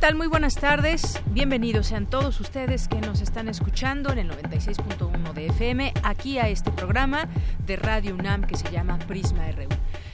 Tal? Muy buenas tardes. Bienvenidos sean todos ustedes que nos están escuchando en el 96.1 de FM, aquí a este programa de Radio UNAM que se llama Prisma RU.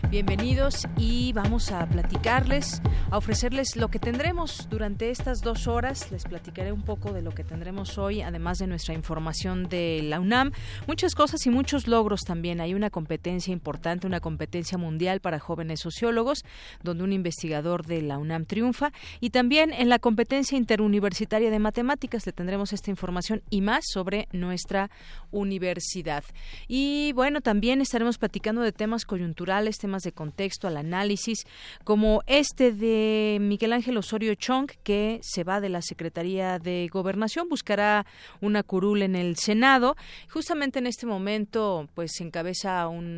Bienvenidos y vamos a platicarles, a ofrecerles lo que tendremos durante estas dos horas. Les platicaré un poco de lo que tendremos hoy, además de nuestra información de la UNAM. Muchas cosas y muchos logros también. Hay una competencia importante, una competencia mundial para jóvenes sociólogos, donde un investigador de la UNAM triunfa. Y también en la competencia interuniversitaria de matemáticas le tendremos esta información y más sobre nuestra universidad. Y bueno, también estaremos platicando de temas coyunturales, temas de contexto al análisis, como este de Miguel Ángel Osorio Chong, que se va de la Secretaría de Gobernación, buscará una curul en el Senado. Justamente en este momento, pues encabeza un,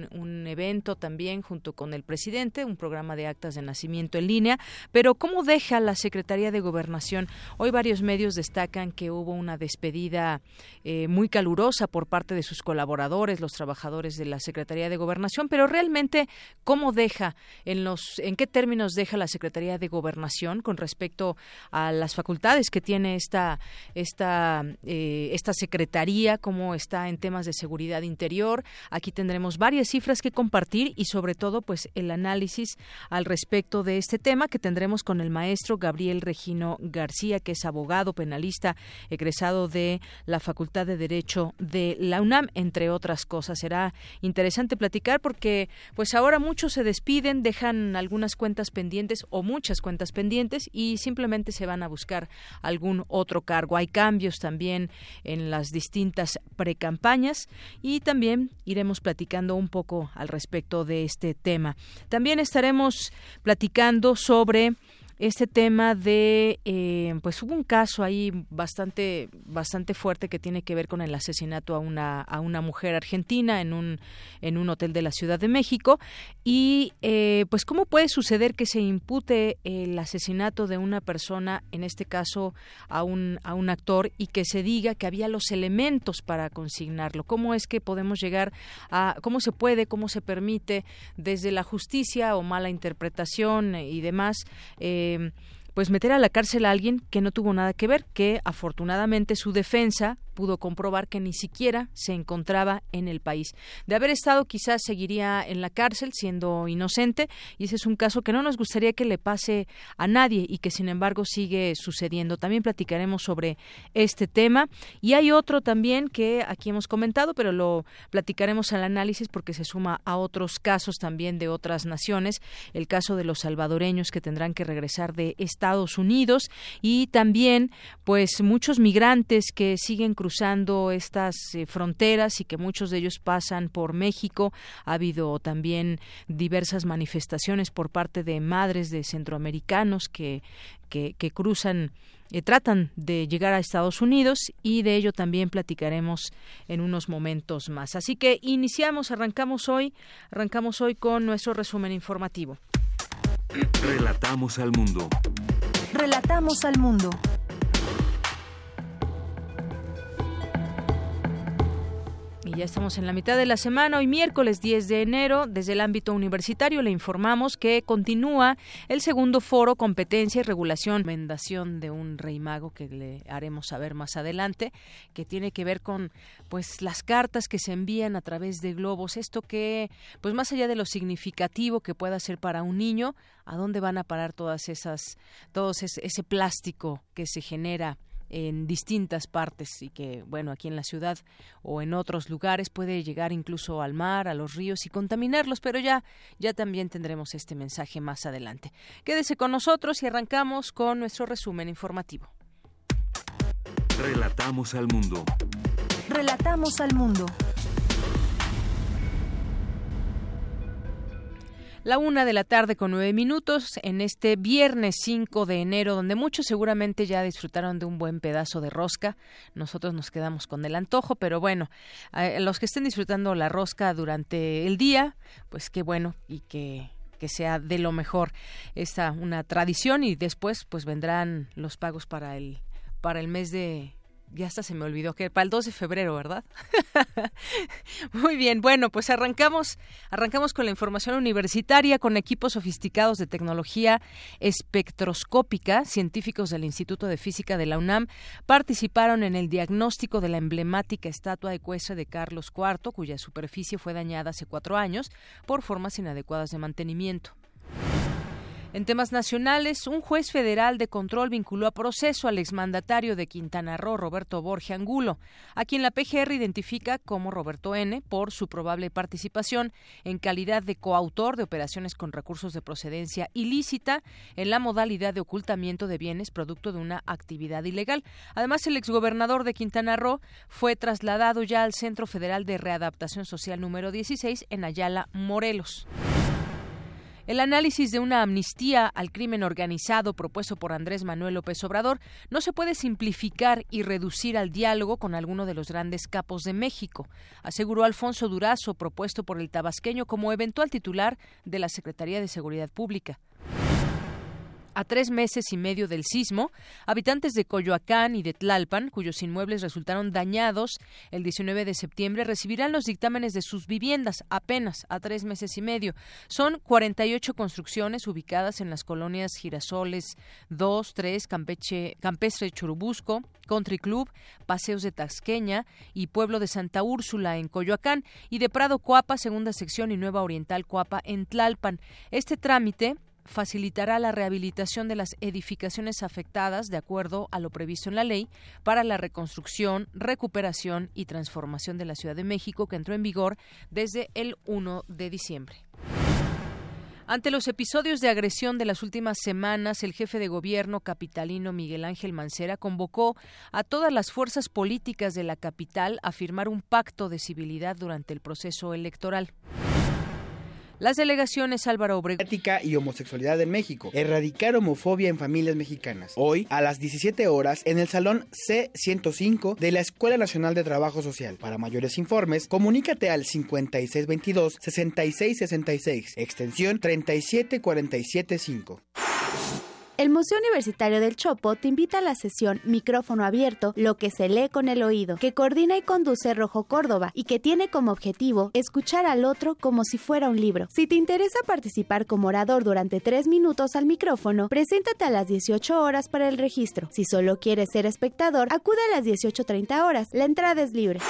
evento también junto con el presidente, un programa de actas de nacimiento en línea. Pero, ¿cómo deja la Secretaría de Gobernación? Hoy varios medios destacan que hubo una despedida eh, muy calurosa por parte de sus colaboradores, los trabajadores de la Secretaría de Gobernación, pero realmente, ¿Cómo deja, en, los, en qué términos deja la Secretaría de Gobernación con respecto a las facultades que tiene esta, esta, eh, esta Secretaría, cómo está en temas de seguridad interior? Aquí tendremos varias cifras que compartir y sobre todo pues el análisis al respecto de este tema que tendremos con el maestro Gabriel Regino García, que es abogado penalista egresado de la Facultad de Derecho de la UNAM, entre otras cosas. Será interesante platicar porque pues ahora mucho muchos se despiden, dejan algunas cuentas pendientes o muchas cuentas pendientes y simplemente se van a buscar algún otro cargo. Hay cambios también en las distintas precampañas y también iremos platicando un poco al respecto de este tema. También estaremos platicando sobre este tema de, eh, pues hubo un caso ahí bastante, bastante fuerte que tiene que ver con el asesinato a una, a una mujer argentina en un, en un hotel de la Ciudad de México y, eh, pues cómo puede suceder que se impute el asesinato de una persona, en este caso a un, a un actor, y que se diga que había los elementos para consignarlo. ¿Cómo es que podemos llegar a, cómo se puede, cómo se permite desde la justicia o mala interpretación y demás? Eh, pues meter a la cárcel a alguien que no tuvo nada que ver, que afortunadamente su defensa pudo comprobar que ni siquiera se encontraba en el país. De haber estado, quizás seguiría en la cárcel siendo inocente y ese es un caso que no nos gustaría que le pase a nadie y que sin embargo sigue sucediendo. También platicaremos sobre este tema y hay otro también que aquí hemos comentado, pero lo platicaremos al análisis porque se suma a otros casos también de otras naciones, el caso de los salvadoreños que tendrán que regresar de Estados Unidos y también pues muchos migrantes que siguen cruzando cruzando estas eh, fronteras y que muchos de ellos pasan por México. Ha habido también diversas manifestaciones por parte de madres de centroamericanos que, que, cruzan eh, tratan de llegar a Estados Unidos y de ello también platicaremos en unos momentos más. Así que iniciamos, arrancamos hoy, arrancamos hoy con nuestro resumen informativo. Relatamos al mundo. Relatamos al mundo. Ya estamos en la mitad de la semana. Hoy miércoles 10 de enero, desde el ámbito universitario, le informamos que continúa el segundo foro Competencia y Regulación, recomendación de un rey mago que le haremos saber más adelante, que tiene que ver con pues las cartas que se envían a través de globos. Esto que, pues más allá de lo significativo que pueda ser para un niño, ¿a dónde van a parar todas esas, todo ese plástico que se genera? En distintas partes y que, bueno, aquí en la ciudad o en otros lugares puede llegar incluso al mar, a los ríos y contaminarlos, pero ya, ya también tendremos este mensaje más adelante. Quédese con nosotros y arrancamos con nuestro resumen informativo. Relatamos al mundo. Relatamos al mundo. La una de la tarde con nueve minutos en este viernes 5 de enero, donde muchos seguramente ya disfrutaron de un buen pedazo de rosca. Nosotros nos quedamos con el antojo, pero bueno, los que estén disfrutando la rosca durante el día, pues qué bueno y que que sea de lo mejor esta una tradición y después pues vendrán los pagos para el para el mes de ya hasta se me olvidó que para el 2 de febrero, ¿verdad? Muy bien, bueno, pues arrancamos, arrancamos con la información universitaria con equipos sofisticados de tecnología espectroscópica. Científicos del Instituto de Física de la UNAM participaron en el diagnóstico de la emblemática estatua ecuestre de Carlos IV, cuya superficie fue dañada hace cuatro años por formas inadecuadas de mantenimiento. En temas nacionales, un juez federal de control vinculó a proceso al exmandatario de Quintana Roo, Roberto Borge Angulo, a quien la PGR identifica como Roberto N. por su probable participación en calidad de coautor de operaciones con recursos de procedencia ilícita en la modalidad de ocultamiento de bienes producto de una actividad ilegal. Además, el exgobernador de Quintana Roo fue trasladado ya al Centro Federal de Readaptación Social número 16 en Ayala, Morelos. El análisis de una amnistía al crimen organizado propuesto por Andrés Manuel López Obrador no se puede simplificar y reducir al diálogo con alguno de los grandes capos de México, aseguró Alfonso Durazo, propuesto por el tabasqueño como eventual titular de la Secretaría de Seguridad Pública. A tres meses y medio del sismo, habitantes de Coyoacán y de Tlalpan, cuyos inmuebles resultaron dañados el 19 de septiembre, recibirán los dictámenes de sus viviendas apenas a tres meses y medio. Son 48 construcciones ubicadas en las colonias Girasoles 2, 3, Campeche, Campestre Churubusco, Country Club, Paseos de Tasqueña y Pueblo de Santa Úrsula en Coyoacán y de Prado Coapa, Segunda Sección y Nueva Oriental Coapa en Tlalpan. Este trámite facilitará la rehabilitación de las edificaciones afectadas de acuerdo a lo previsto en la ley para la reconstrucción, recuperación y transformación de la Ciudad de México que entró en vigor desde el 1 de diciembre. Ante los episodios de agresión de las últimas semanas, el jefe de gobierno capitalino Miguel Ángel Mancera convocó a todas las fuerzas políticas de la capital a firmar un pacto de civilidad durante el proceso electoral. Las delegaciones Álvaro Obregón. Ética y homosexualidad en México. Erradicar homofobia en familias mexicanas. Hoy, a las 17 horas, en el Salón C105 de la Escuela Nacional de Trabajo Social. Para mayores informes, comunícate al 5622-6666, extensión 37475. El Museo Universitario del Chopo te invita a la sesión Micrófono Abierto, lo que se lee con el oído, que coordina y conduce Rojo Córdoba y que tiene como objetivo escuchar al otro como si fuera un libro. Si te interesa participar como orador durante tres minutos al micrófono, preséntate a las 18 horas para el registro. Si solo quieres ser espectador, acude a las 18.30 horas. La entrada es libre.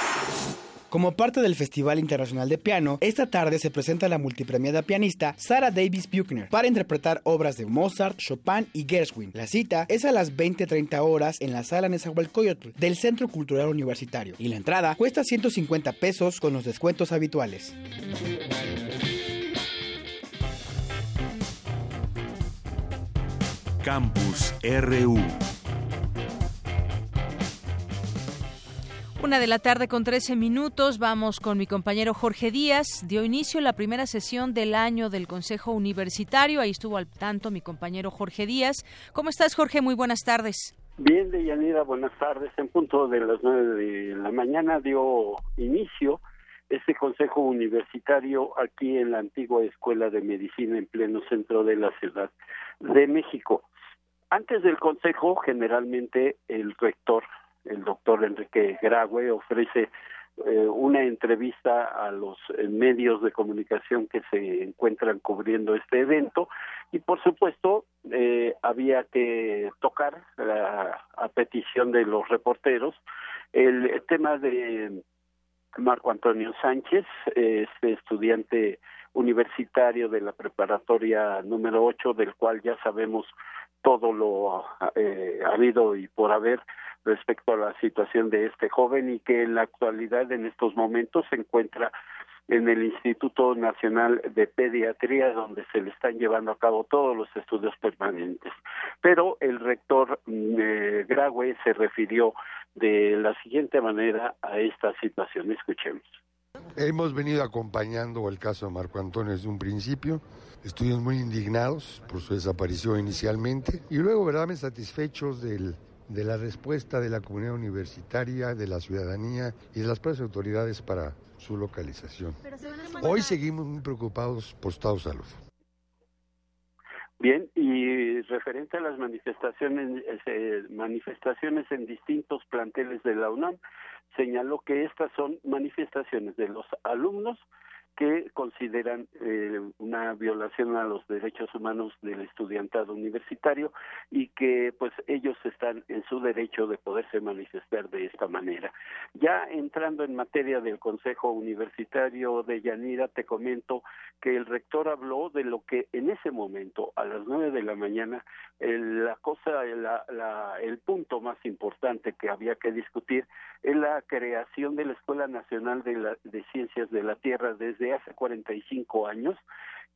Como parte del Festival Internacional de Piano, esta tarde se presenta la multipremiada pianista Sarah Davis Buchner para interpretar obras de Mozart, Chopin y Gershwin. La cita es a las 20:30 horas en la sala Nezahualcóyotl del Centro Cultural Universitario y la entrada cuesta 150 pesos con los descuentos habituales. Campus RU. Una de la tarde con 13 minutos. Vamos con mi compañero Jorge Díaz. Dio inicio la primera sesión del año del Consejo Universitario. Ahí estuvo al tanto mi compañero Jorge Díaz. ¿Cómo estás, Jorge? Muy buenas tardes. Bien, Deyanira, buenas tardes. En punto de las nueve de la mañana dio inicio este Consejo Universitario aquí en la antigua Escuela de Medicina en pleno centro de la Ciudad de México. Antes del Consejo, generalmente el rector el doctor Enrique Graue ofrece eh, una entrevista a los eh, medios de comunicación que se encuentran cubriendo este evento. Y por supuesto eh, había que tocar a petición de los reporteros el tema de Marco Antonio Sánchez, este estudiante universitario de la preparatoria número 8, del cual ya sabemos todo lo eh, habido y por haber respecto a la situación de este joven y que en la actualidad en estos momentos se encuentra en el Instituto Nacional de Pediatría, donde se le están llevando a cabo todos los estudios permanentes. Pero el rector mm, eh, Graue se refirió de la siguiente manera a esta situación. Escuchemos. Hemos venido acompañando el caso de Marco Antonio desde un principio. Estuvimos muy indignados por su desaparición inicialmente y luego verdaderamente satisfechos del, de la respuesta de la comunidad universitaria, de la ciudadanía y de las propias autoridades para su localización. Hoy seguimos muy preocupados por estado de salud. Bien, y referente a las manifestaciones, eh, manifestaciones en distintos planteles de la UNAM, señaló que estas son manifestaciones de los alumnos que consideran eh, una violación a los derechos humanos del estudiantado universitario y que pues ellos están en su derecho de poderse manifestar de esta manera. Ya entrando en materia del Consejo Universitario de Yanira, te comento que el rector habló de lo que en ese momento, a las nueve de la mañana, la cosa, el punto más importante que había que discutir es la creación de la Escuela Nacional de, de Ciencias de la Tierra desde hace 45 años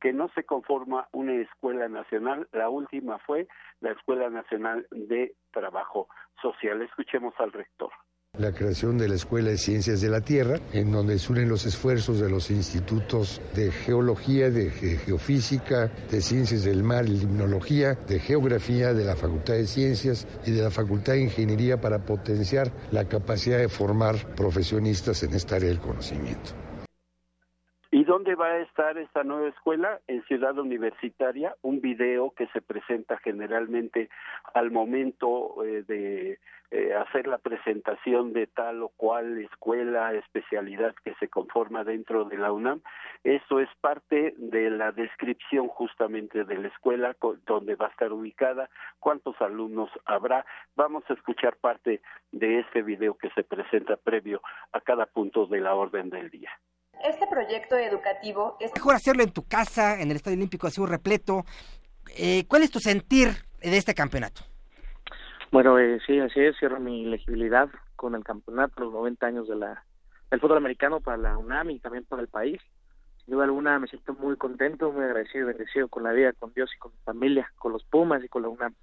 que no se conforma una escuela nacional. La última fue la Escuela Nacional de Trabajo Social. Escuchemos al rector la creación de la Escuela de Ciencias de la Tierra, en donde se unen los esfuerzos de los institutos de geología, de geofísica, de ciencias del mar limnología, de geografía, de la Facultad de Ciencias y de la Facultad de Ingeniería para potenciar la capacidad de formar profesionistas en esta área del conocimiento. ¿Y dónde va a estar esta nueva escuela? En Ciudad Universitaria, un video que se presenta generalmente al momento eh, de eh, hacer la presentación de tal o cual escuela, especialidad que se conforma dentro de la UNAM. Eso es parte de la descripción justamente de la escuela, donde va a estar ubicada, cuántos alumnos habrá. Vamos a escuchar parte de este video que se presenta previo a cada punto de la orden del día. Este proyecto educativo es... Mejor hacerlo en tu casa, en el Estadio Olímpico, así un repleto. Eh, ¿Cuál es tu sentir de este campeonato? Bueno, eh, sí, así es, cierro mi elegibilidad con el campeonato, los 90 años de la, del fútbol americano para la UNAM y también para el país. Sin duda alguna me siento muy contento, muy agradecido y bendecido con la vida, con Dios y con mi familia, con los Pumas y con la UNAM.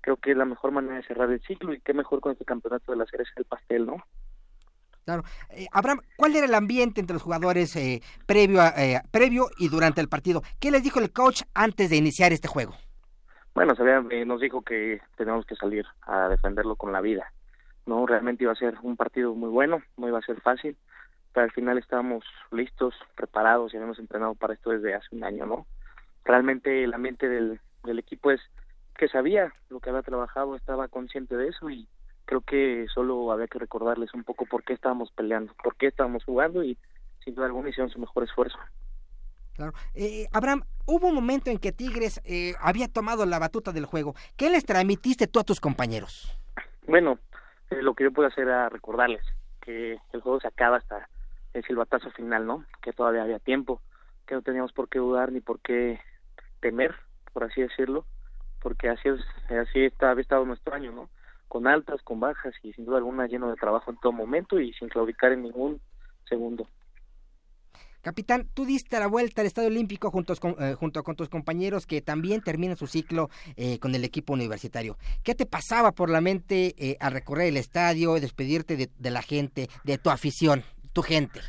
Creo que es la mejor manera de cerrar el ciclo y qué mejor con este campeonato de la cereza del pastel, ¿no? Claro. Eh, Abraham, ¿cuál era el ambiente entre los jugadores eh, previo, eh, previo y durante el partido? ¿Qué les dijo el coach antes de iniciar este juego? Bueno, se nos dijo que tenemos que salir a defenderlo con la vida. No, realmente iba a ser un partido muy bueno, no iba a ser fácil, pero al final estábamos listos, preparados y habíamos entrenado para esto desde hace un año, ¿no? Realmente el ambiente del equipo es que sabía lo que había trabajado, estaba consciente de eso y creo que solo había que recordarles un poco por qué estábamos peleando, por qué estábamos jugando y sin duda alguna hicieron su mejor esfuerzo. Claro. Eh, Abraham, hubo un momento en que Tigres eh, había tomado la batuta del juego. ¿Qué les transmitiste tú a tus compañeros? Bueno, eh, lo que yo puedo hacer era recordarles que el juego se acaba hasta el silbatazo final, ¿no? Que todavía había tiempo, que no teníamos por qué dudar ni por qué temer, por así decirlo, porque así es, así está, había estado nuestro año, ¿no? Con altas, con bajas y sin duda alguna lleno de trabajo en todo momento y sin claudicar en ningún segundo. Capitán, tú diste la vuelta al Estadio Olímpico junto con, eh, junto con tus compañeros que también terminan su ciclo eh, con el equipo universitario. ¿Qué te pasaba por la mente eh, al recorrer el estadio, despedirte de, de, la gente, de tu afición, tu gente?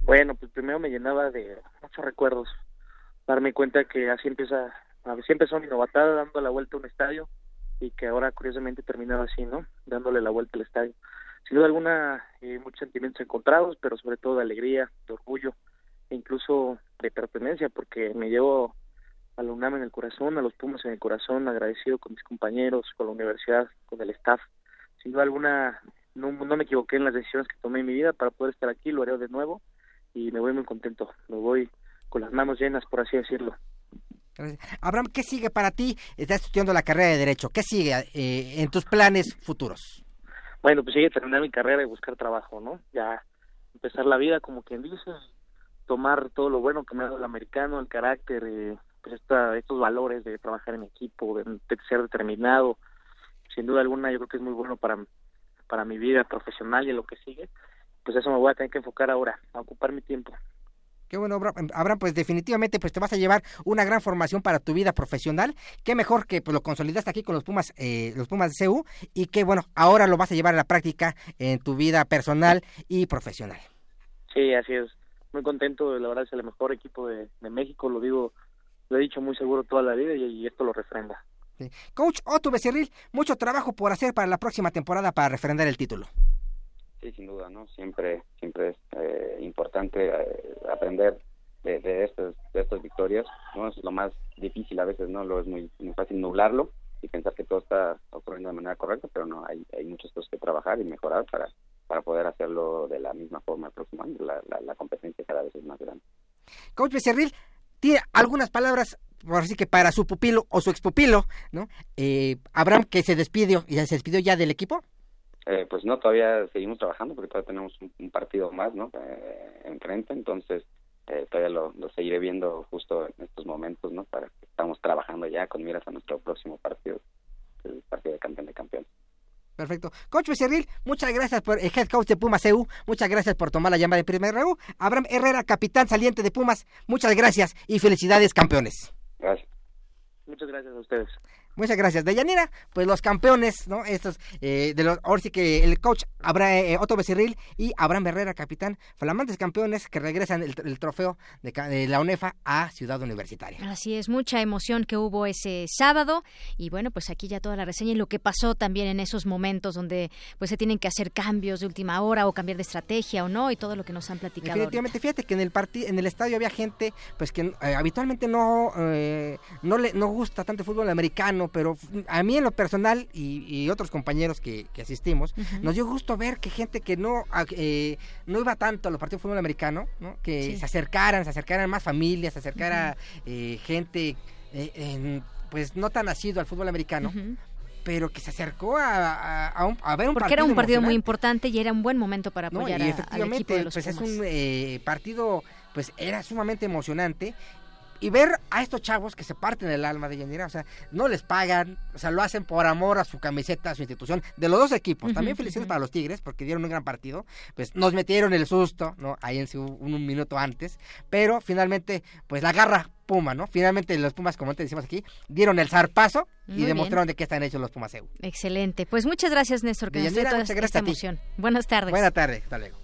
Bueno, pues primero me llenaba de muchos recuerdos. Darme cuenta que así empieza, así empezó mi novatada dando la vuelta a un estadio y que ahora curiosamente terminaba así, ¿no? Dándole la vuelta al estadio. Sin duda alguna, eh, muchos sentimientos encontrados, pero sobre todo de alegría, de orgullo e incluso de pertenencia, porque me llevo a la UNAM en el corazón, a los Pumas en el corazón, agradecido con mis compañeros, con la universidad, con el staff. Sin duda alguna, no, no me equivoqué en las decisiones que tomé en mi vida para poder estar aquí, lo haré de nuevo y me voy muy contento, me voy con las manos llenas, por así decirlo. Abraham, ¿qué sigue para ti? Estás estudiando la carrera de Derecho. ¿Qué sigue eh, en tus planes futuros? Bueno, pues sigue terminar mi carrera y buscar trabajo, ¿no? Ya empezar la vida, como quien dice, tomar todo lo bueno que me ha dado el americano, el carácter, eh, pues esta, estos valores de trabajar en equipo, de, ser determinado. Sin duda alguna, yo creo que es muy bueno para, para mi vida profesional y en lo que sigue. Pues eso me voy a tener que enfocar ahora, a ocupar mi tiempo. Qué bueno, Abraham, pues definitivamente pues te vas a llevar una gran formación para tu vida profesional. Qué mejor que pues lo consolidaste aquí con los Pumas, eh, los Pumas de CU y que bueno, ahora lo vas a llevar a la práctica en tu vida personal y profesional. Sí, así es. Muy contento, la verdad es el mejor equipo de, México, lo digo, lo he dicho muy seguro toda la vida y, esto lo refrenda. Coach Otto Becerril, mucho trabajo por hacer para la próxima temporada para refrendar el título. Sí, sin duda, ¿no? Siempre, siempre es eh, importante eh, aprender de, de, estas, de estas victorias, ¿no? Es lo más difícil a veces, ¿no? Lo es muy, muy fácil nublarlo y pensar que todo está ocurriendo de manera correcta, pero no, hay, hay muchas cosas que trabajar y mejorar para, para poder hacerlo de la misma forma el próximo año. La, la, competencia cada vez es más grande. Coach Becerril, tiene algunas palabras por así que para su pupilo o su expupilo, ¿no? Eh, Abraham que se despidió, ya se despidió ya del equipo. Eh, pues no, todavía seguimos trabajando porque todavía tenemos un, partido más, ¿no? Eh, enfrente, entonces eh, todavía lo, lo, seguiré viendo justo en estos momentos, ¿no? Para que estamos trabajando ya con miras a nuestro próximo partido, el partido de campeón de campeones. Perfecto. Coach Becerril, muchas gracias por el head coach de Pumas EU. Muchas gracias por tomar la llamada de Primer RU. Abraham Herrera, capitán saliente de Pumas. Muchas gracias y felicidades, campeones. Gracias. Muchas gracias a ustedes. Muchas gracias. Deyanira, pues los campeones, ¿no? Estos, eh, de los, ahora sí que el coach Abra, eh, Otto Becerril y Abraham Herrera, capitán, flamantes campeones que regresan el, trofeo de, la UNEFA a Ciudad Universitaria. Así es, mucha emoción que hubo ese sábado y bueno, pues aquí ya toda la reseña y lo que pasó también en esos momentos donde pues se tienen que hacer cambios de última hora o cambiar de estrategia o no y todo lo que nos han platicado. Definitivamente, fíjate que en el en el estadio había gente pues que eh, habitualmente no, no, le, no gusta tanto el fútbol americano pero a mí en lo personal y, otros compañeros que, asistimos, nos dio gusto ver que gente que no, eh, no iba tanto a los partidos de fútbol americano, que se acercaran, se acercaran más familias, se acercara eh, gente eh, pues no tan nacido al fútbol americano. pero que se acercó a, a, ver un Porque era un partido muy importante y era un buen momento para apoyar y efectivamente, pues es un partido, pues era sumamente emocionante y ver a estos chavos que se parten el alma de Yanira, o sea, no les pagan, o sea, lo hacen por amor a su camiseta, a su institución, de los dos equipos. También felicidades para los Tigres, porque dieron un gran partido. Pues nos metieron el susto, ¿no? Ahí en un, un minuto antes, pero finalmente, pues la garra Puma, ¿no? Finalmente los Pumas, como te decimos aquí, dieron el zarpazo y demostraron de qué están hechos los Pumas EU. Excelente. Pues muchas gracias, Néstor, que nos dio toda esta emoción. Buenas tardes. Buenas tardes, hasta luego.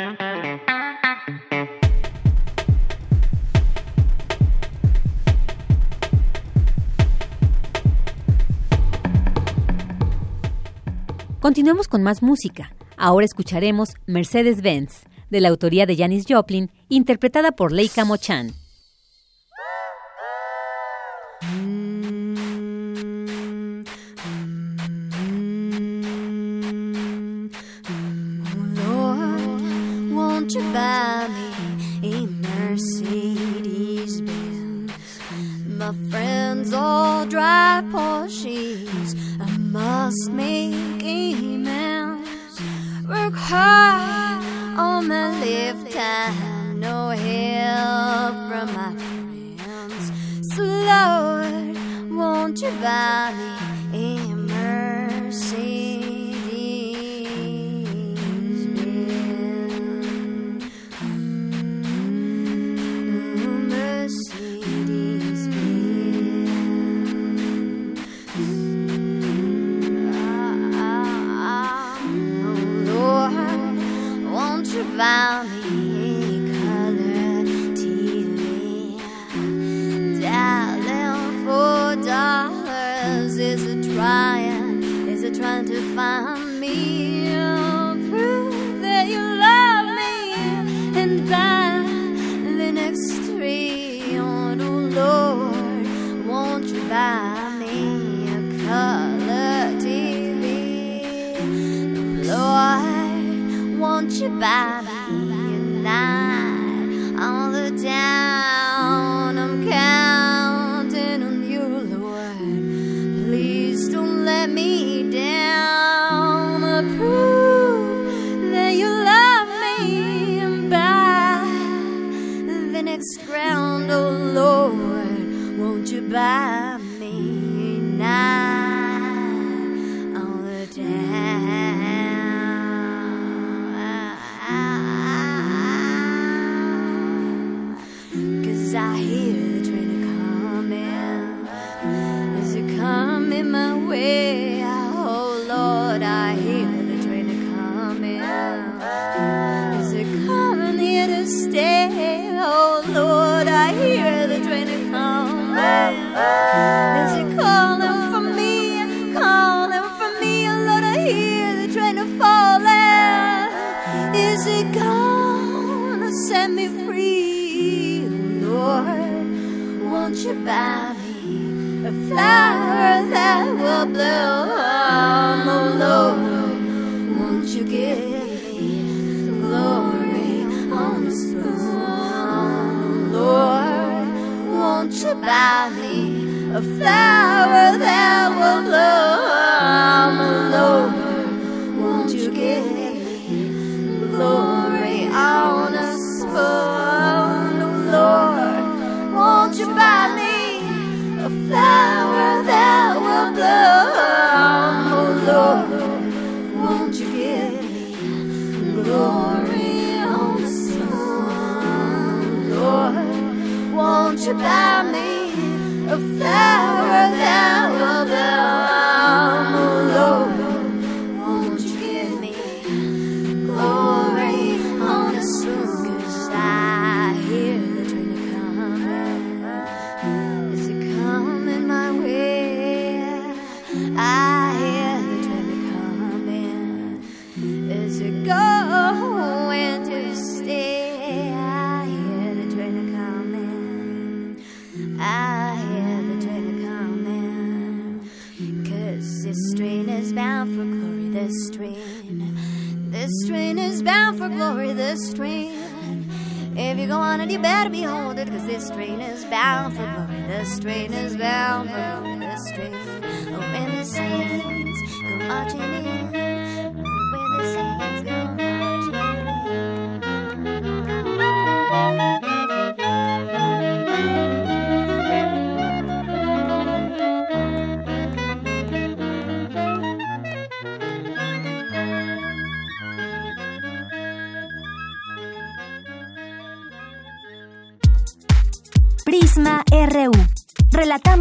Continuemos con más música. Ahora escucharemos Mercedes-Benz, de la autoría de Janis Joplin, interpretada por Leica Mochan. Friends all. Must make amends. Work hard on my lifetime. No help from my friends. So Lord, won't you buy me valley color TV. Dollars is trying, is trying to find me. Prove that you love me and buy the next. Oh, Lord, won't you buy me a color TV? Lord, won't you buy? 啦 me a flower that will bloom? Lord, won't you give me glory on a spoon? Oh Lord, won't you buy me a flower that will bloom? Oh Lord, won't you give me glory on a spoon? Lord, won't you buy me a flower this train is bound for glory, this train is bound for glory, this train. Oh, when the saints go marching in,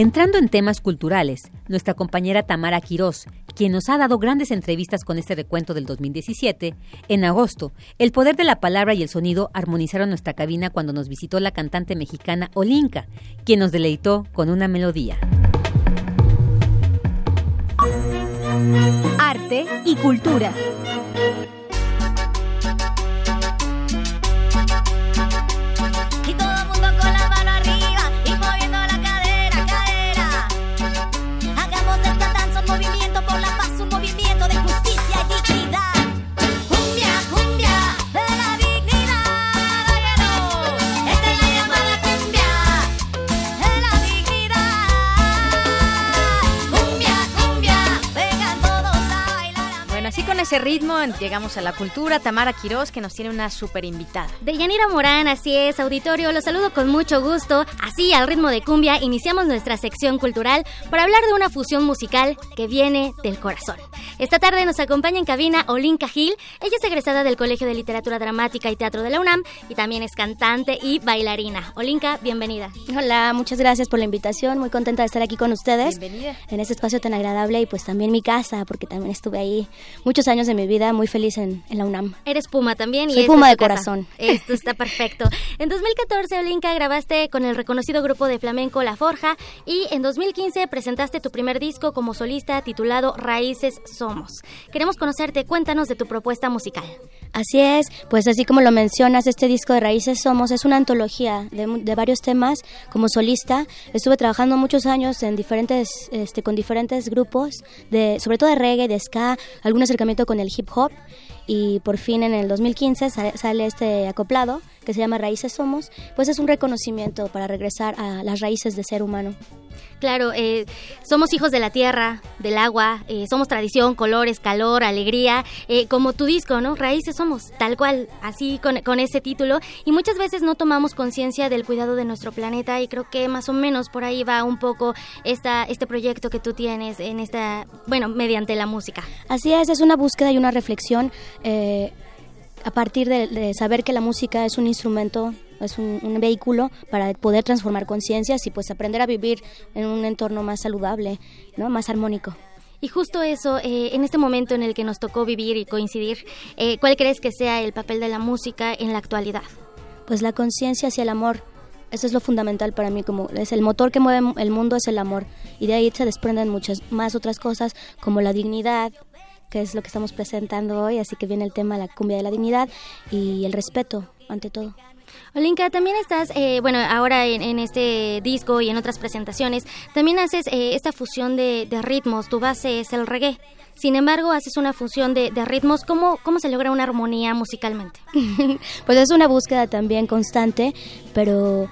Entrando en temas culturales, nuestra compañera Tamara Quirós, quien nos ha dado grandes entrevistas con este recuento del 2017, en agosto, el poder de la palabra y el sonido armonizaron nuestra cabina cuando nos visitó la cantante mexicana Olinka, quien nos deleitó con una melodía. Arte y cultura. Ese ritmo llegamos a la cultura. Tamara Quirós, que nos tiene una super invitada. De Yanira Morán, así es, auditorio, los saludo con mucho gusto. Así, al ritmo de cumbia, iniciamos nuestra sección cultural para hablar de una fusión musical que viene del corazón. Esta tarde nos acompaña en cabina Olinka Gil. Ella es egresada del Colegio de Literatura Dramática y Teatro de la UNAM y también es cantante y bailarina. Olinka, bienvenida. Hola, muchas gracias por la invitación. Muy contenta de estar aquí con ustedes. Bienvenida. En este espacio tan agradable y pues también mi casa, porque también estuve ahí muchos años de mi vida muy feliz en, en la UNAM. Eres Puma también. y Soy esta Puma de corazón. Esto está perfecto. En 2014, Olinka, grabaste con el reconocido grupo de flamenco La Forja y en 2015 presentaste tu primer disco como solista titulado Raíces Somos. Queremos conocerte, cuéntanos de tu propuesta musical. Así es, pues así como lo mencionas, este disco de Raíces Somos es una antología de, de varios temas. Como solista estuve trabajando muchos años en diferentes, este, con diferentes grupos, de, sobre todo de reggae, de ska, algún acercamiento con el hip hop. Y por fin en el 2015 sale, sale este acoplado que se llama Raíces Somos, pues es un reconocimiento para regresar a las raíces de ser humano. Claro, eh, somos hijos de la tierra, del agua, eh, somos tradición, colores, calor, alegría, eh, como tu disco, ¿no? Raíces somos, tal cual, así con, con ese título. Y muchas veces no tomamos conciencia del cuidado de nuestro planeta y creo que más o menos por ahí va un poco esta, este proyecto que tú tienes en esta, bueno, mediante la música. Así es, es una búsqueda y una reflexión eh, a partir de, de saber que la música es un instrumento, es un, un vehículo para poder transformar conciencias y pues aprender a vivir en un entorno más saludable, ¿no? más armónico. Y justo eso, eh, en este momento en el que nos tocó vivir y coincidir, eh, ¿cuál crees que sea el papel de la música en la actualidad? Pues la conciencia hacia el amor, eso es lo fundamental para mí, como es el motor que mueve el mundo es el amor y de ahí se desprenden muchas más otras cosas como la dignidad, que es lo que estamos presentando hoy, así que viene el tema la cumbia de la dignidad y el respeto ante todo. Olinka, también estás, eh, bueno, ahora en, este disco y en otras presentaciones, también haces eh, esta fusión de, ritmos, tu base es el reggae. Sin embargo, haces una fusión de, de ritmos. ¿Cómo, ¿Cómo se logra una armonía musicalmente? pues es una búsqueda también constante, pero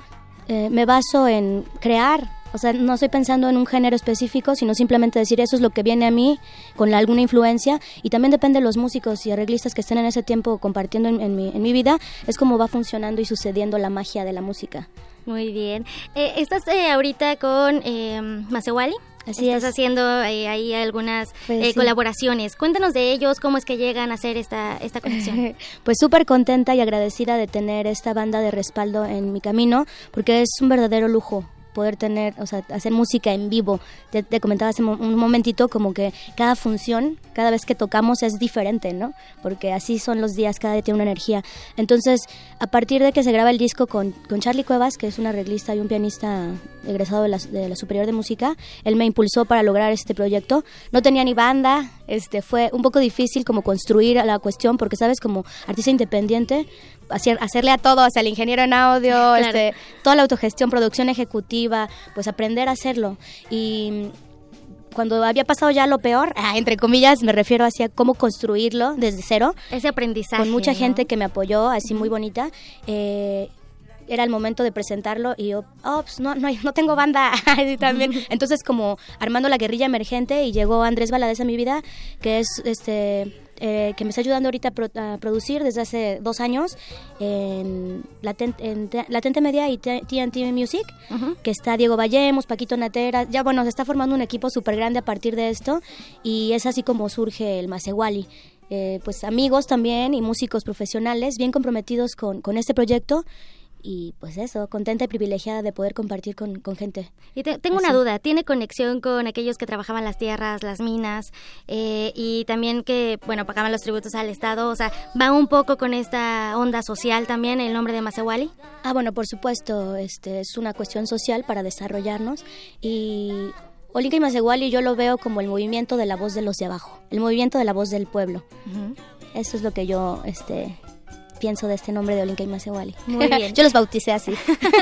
eh, me baso en crear. O sea, no estoy pensando en un género específico, sino simplemente decir eso es lo que viene a mí con la- alguna influencia. Y también depende de los músicos y arreglistas que estén en ese tiempo compartiendo en, en mi, en mi vida. Es como va funcionando y sucediendo la magia de la música. Muy bien. Eh, estás eh, ahorita con eh, Masewali. Así Estás es. haciendo eh, ahí algunas Pues eh, sí. colaboraciones. Cuéntanos de ellos, cómo es que llegan a hacer esta, esta conexión. Pues súper contenta y agradecida de tener esta banda de respaldo en mi camino, porque es un verdadero lujo poder tener, o sea, hacer música en vivo. Te, te comentaba hace un momentito como que cada función, cada vez que tocamos es diferente, ¿no? Porque así son los días, cada día tiene una energía. Entonces, a partir de que se graba el disco con, con Charlie Cuevas, que es un arreglista y un pianista egresado de la, de la Superior de Música, él me impulsó para lograr este proyecto. No tenía ni banda, este fue un poco difícil como construir la cuestión, porque, ¿sabes? Como artista independiente, hacer, hacerle a todo, o sea, el ingeniero en audio, este, toda la autogestión, producción ejecutiva, pues aprender a hacerlo. Y cuando había pasado ya lo peor, ah, entre comillas, me refiero hacia cómo construirlo desde cero. Ese aprendizaje. Con mucha ¿no? gente que me apoyó, así muy bonita. eh, era el momento de presentarlo y yo, oh, pues no, no, no tengo banda. También. Entonces, como armando la guerrilla emergente y llegó Andrés Valadez a mi vida, que es este. eh, que me está ayudando ahorita a, pro- a producir desde hace dos años en, Laten- en Te- Latente Media y TNT Music, que está Diego Vallemos, Paquito Natera, ya bueno, se está formando un equipo súper grande a partir de esto y es así como surge el Masewali. Eh, pues amigos también y músicos profesionales bien comprometidos con, con este proyecto y pues eso, contenta y privilegiada de poder compartir con, con gente. Y te- tengo una Así. duda, ¿tiene conexión con aquellos que trabajaban las tierras, las minas eh, y también que, bueno, pagaban los tributos al Estado? O sea, ¿va un poco con esta onda social también el nombre de Masewali? Ah, bueno, por supuesto, este es una cuestión social para desarrollarnos y Olinka y Masewali yo lo veo como el movimiento de la voz de los de abajo, el movimiento de la voz del pueblo. Eso es lo que yo este pienso de este nombre de Olinka y Masewali. Muy bien. yo los bauticé así.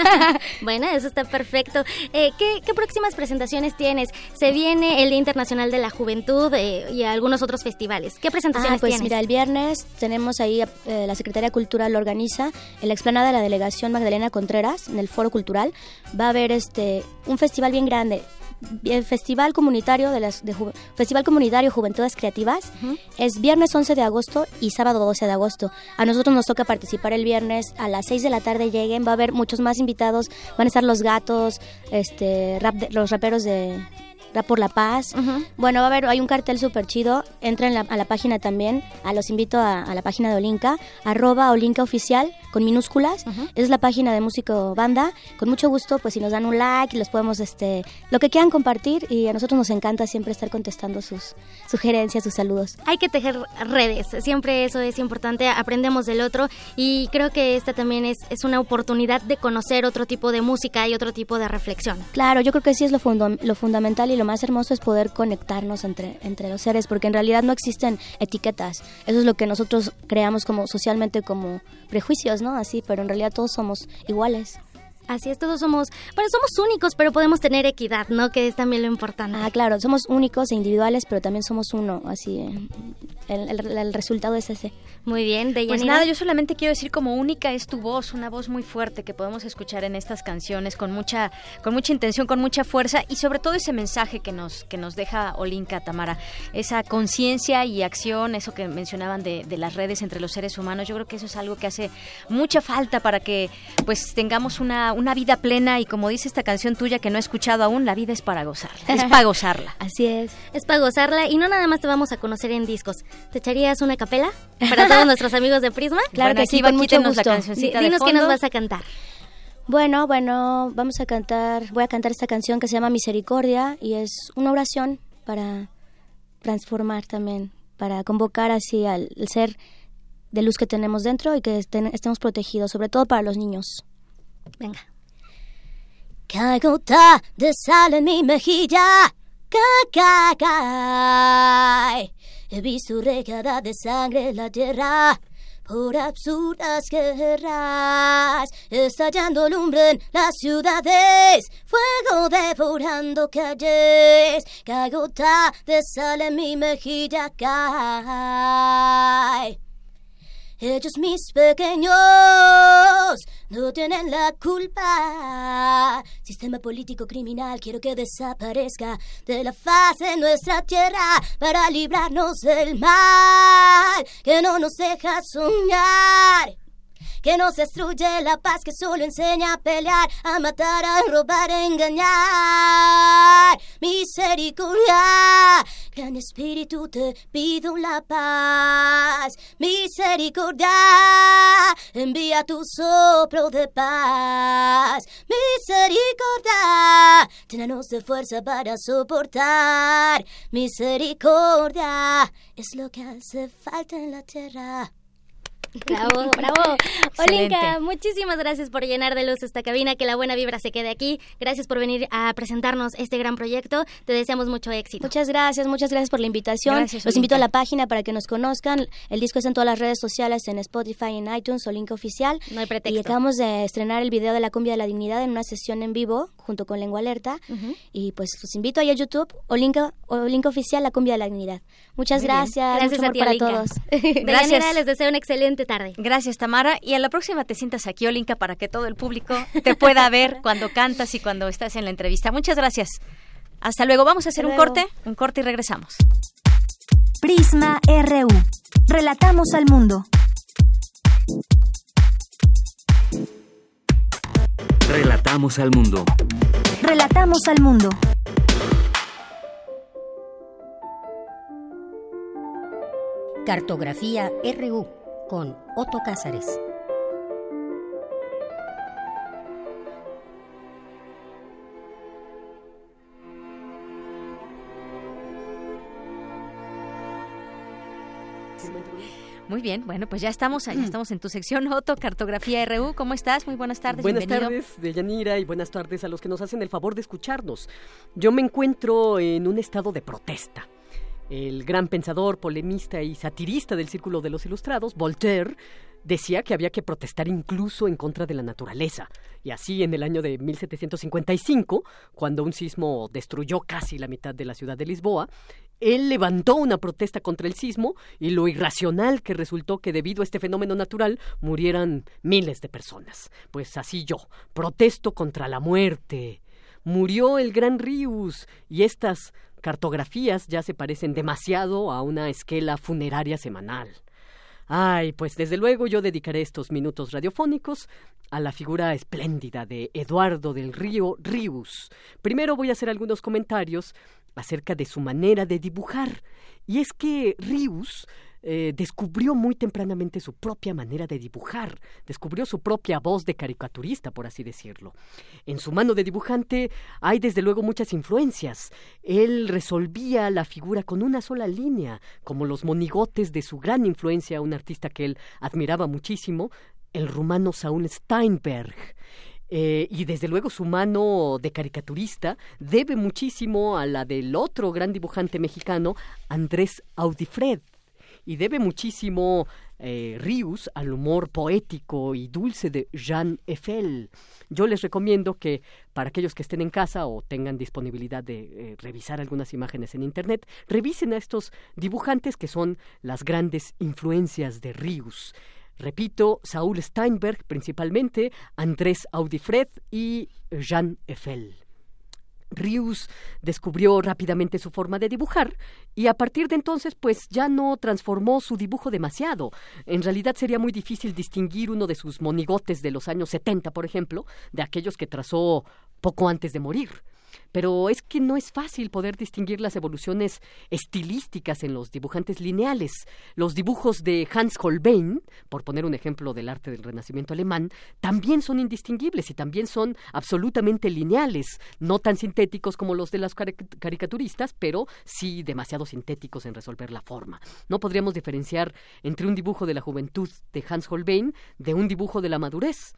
bueno, eso está perfecto. Eh, ¿qué, qué próximas presentaciones tienes? Se viene el Día Internacional de la Juventud eh, y algunos otros festivales. ¿Qué presentaciones Ah, pues tienes? mira, el viernes tenemos ahí, eh, la Secretaría de Cultura lo organiza, en la explanada de la Delegación Magdalena Contreras, en el Foro Cultural, va a haber este un festival bien grande. El Festival Comunitario de las de Ju- Festival Comunitario Juventudes Creativas es viernes 11 de agosto y sábado 12 de agosto. A nosotros nos toca participar el viernes a las 6 de la tarde lleguen, va a haber muchos más invitados, van a estar los gatos, este rap de- los raperos de da por la paz. Bueno, va a haber, hay un cartel súper chido. Entren a la página también. A los invito a, a, la página de Olinka, arroba Olinka Oficial, con minúsculas. Es la página de Músico Banda. Con mucho gusto, pues si nos dan un like, les podemos, este, lo que quieran compartir. Y a nosotros nos encanta siempre estar contestando sus sugerencias, sus saludos. Hay que tejer redes. Siempre eso es importante. Aprendemos del otro. Y creo que esta también es, es una oportunidad de conocer otro tipo de música y otro tipo de reflexión. Claro, yo creo que sí es lo, lo fundamental y lo más hermoso es poder conectarnos entre, entre los seres, porque en realidad no existen etiquetas. Eso es lo que nosotros creamos como socialmente como prejuicios, ¿no? Así, pero en realidad todos somos iguales. Así es, todos somos, bueno, somos únicos, pero podemos tener equidad, ¿no? Que es también lo importante. Ah, claro, somos únicos e individuales, pero también somos uno, así, eh, el, el, el resultado es ese. Muy bien, de Pues nada, yo solamente quiero decir como única es tu voz, una voz muy fuerte que podemos escuchar en estas canciones con mucha con mucha intención, con mucha fuerza y sobre todo ese mensaje que nos que nos deja Olinka Tamara, esa conciencia y acción, eso que mencionaban de, de, las redes entre los seres humanos, yo creo que eso es algo que hace mucha falta para que pues tengamos una, una vida plena y como dice esta canción tuya que no he escuchado aún, la vida es para gozarla, es para gozarla. Así es. Es para gozarla y no nada más te vamos a conocer en discos. ¿Te echarías una capela para todos nuestros amigos de Prisma? Claro bueno, que sí, con mucho gusto. La Dinos qué nos vas a cantar. Bueno, bueno, vamos a cantar, voy a cantar esta canción que se llama Misericordia y es una oración para transformar también, para convocar así al ser de luz que tenemos dentro y que estén, estemos protegidos, sobre todo para los niños. Venga. Cada gota de sal en mi mejilla, ca, ca. He visto regada de sangre la tierra por absurdas guerras, estallando lumbre en las ciudades, fuego devorando calles, cada gota de sal en mi mejilla cae. Ellos mis pequeños no tienen la culpa. Sistema político criminal quiero que desaparezca de la faz de nuestra tierra para librarnos del mal que no nos deja soñar. Que nos destruye la paz, que solo enseña a pelear, a matar, a robar, a engañar. Misericordia, gran espíritu, te pido la paz. Misericordia, envía tu soplo de paz. Misericordia, llénanos de fuerza para soportar. Misericordia, es lo que hace falta en la tierra. Bravo, bravo. Olinka, muchísimas gracias por llenar de luz esta cabina, que la buena vibra se quede aquí. Gracias por venir a presentarnos este gran proyecto. Te deseamos mucho éxito. Muchas gracias, muchas gracias por la invitación. Gracias, Los invito a la página para que nos conozcan. El disco está en todas las redes sociales, en Spotify, en iTunes, Olinka Oficial. No hay pretexto. Y acabamos de estrenar el video de la cumbia de la dignidad en una sesión en vivo junto con Lengua Alerta. Y pues los invito ahí a YouTube, Olinka, Olinka Oficial, la cumbia de la dignidad. Muchas Muy bien. gracias. Gracias mucho a ti, para Olinka. todos. Deyanira, les deseo una excelente tarde. Gracias, Tamara. Y a la próxima te sientas aquí, Olinka, para que todo el público te pueda ver cuando cantas y cuando estás en la entrevista. Muchas gracias. Hasta luego. Vamos a hacer un corte, un corte y regresamos. Prisma RU. Relatamos al mundo. Relatamos al mundo. Relatamos al mundo. Cartografía RU con Otto Cázares. Muy bien, bueno, pues ya estamos, ya estamos en tu sección Otto, Cartografía RU. ¿Cómo estás? Muy buenas tardes, Buenas bienvenido. tardes, Deyanira, y buenas tardes a los que nos hacen el favor de escucharnos. Yo me encuentro en un estado de protesta. El gran pensador, polemista y satirista del Círculo de los Ilustrados, Voltaire, decía que había que protestar incluso en contra de la naturaleza. Y así, en el año de 1755, cuando un sismo destruyó casi la mitad de la ciudad de Lisboa, él levantó una protesta contra el sismo y lo irracional que resultó que debido a este fenómeno natural murieran miles de personas. Pues así yo, protesto contra la muerte. Murió el gran Rius y estas cartografías ya se parecen demasiado a una esquela funeraria semanal. Ay, pues desde luego yo dedicaré estos minutos radiofónicos a la figura espléndida de Eduardo del Río Ríos. Primero voy a hacer algunos comentarios acerca de su manera de dibujar. Y es que Ríos eh, descubrió muy tempranamente su propia manera de dibujar, descubrió su propia voz de caricaturista, por así decirlo. En su mano de dibujante hay desde luego muchas influencias. Él resolvía la figura con una sola línea, como los monigotes de su gran influencia, un artista que él admiraba muchísimo, el rumano Saúl Steinberg. Eh, y desde luego su mano de caricaturista debe muchísimo a la del otro gran dibujante mexicano, Andrés Audifred y debe muchísimo eh, Rius al humor poético y dulce de Jean Eiffel. Yo les recomiendo que para aquellos que estén en casa o tengan disponibilidad de eh, revisar algunas imágenes en Internet, revisen a estos dibujantes que son las grandes influencias de Rius. Repito, Saúl Steinberg principalmente, Andrés Audifred y Jean Eiffel. Rius descubrió rápidamente su forma de dibujar y a partir de entonces pues ya no transformó su dibujo demasiado. En realidad sería muy difícil distinguir uno de sus monigotes de los años 70, por ejemplo, de aquellos que trazó poco antes de morir. Pero es que no es fácil poder distinguir las evoluciones estilísticas en los dibujantes lineales. Los dibujos de Hans Holbein, por poner un ejemplo del arte del Renacimiento alemán, también son indistinguibles y también son absolutamente lineales, no tan sintéticos como los de los caricaturistas, pero sí demasiado sintéticos en resolver la forma. No podríamos diferenciar entre un dibujo de la juventud de Hans Holbein de un dibujo de la madurez.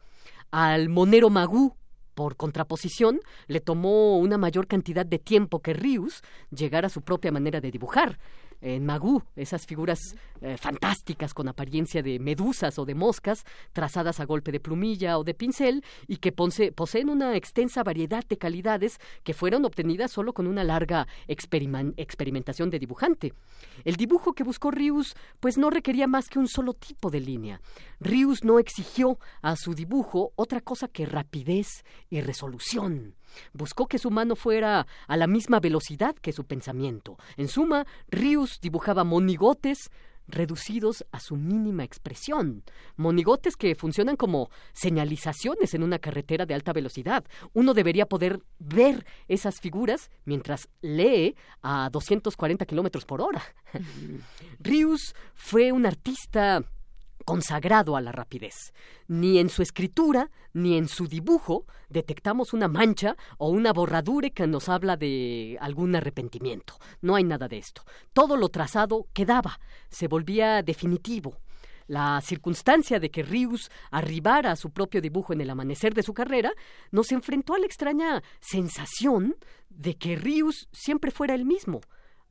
Al Monero Magú por contraposición, le tomó una mayor cantidad de tiempo que Rius llegar a su propia manera de dibujar en Magú, esas figuras eh, fantásticas con apariencia de medusas o de moscas, trazadas a golpe de plumilla o de pincel, y que poseen una extensa variedad de calidades que fueron obtenidas solo con una larga experimentación de dibujante. El dibujo que buscó Rius, pues no requería más que un solo tipo de línea. Rius no exigió a su dibujo otra cosa que rapidez y resolución. Buscó que su mano fuera a la misma velocidad que su pensamiento. En suma, Rius dibujaba monigotes reducidos a su mínima expresión. Monigotes que funcionan como señalizaciones en una carretera de alta velocidad. Uno debería poder ver esas figuras mientras lee a 240 kilómetros por hora. Rius fue un artista consagrado a la rapidez. Ni en su escritura, ni en su dibujo detectamos una mancha o una borradura que nos habla de algún arrepentimiento. No hay nada de esto. Todo lo trazado quedaba, se volvía definitivo. La circunstancia de que Rius arribara a su propio dibujo en el amanecer de su carrera nos enfrentó a la extraña sensación de que Rius siempre fuera el mismo,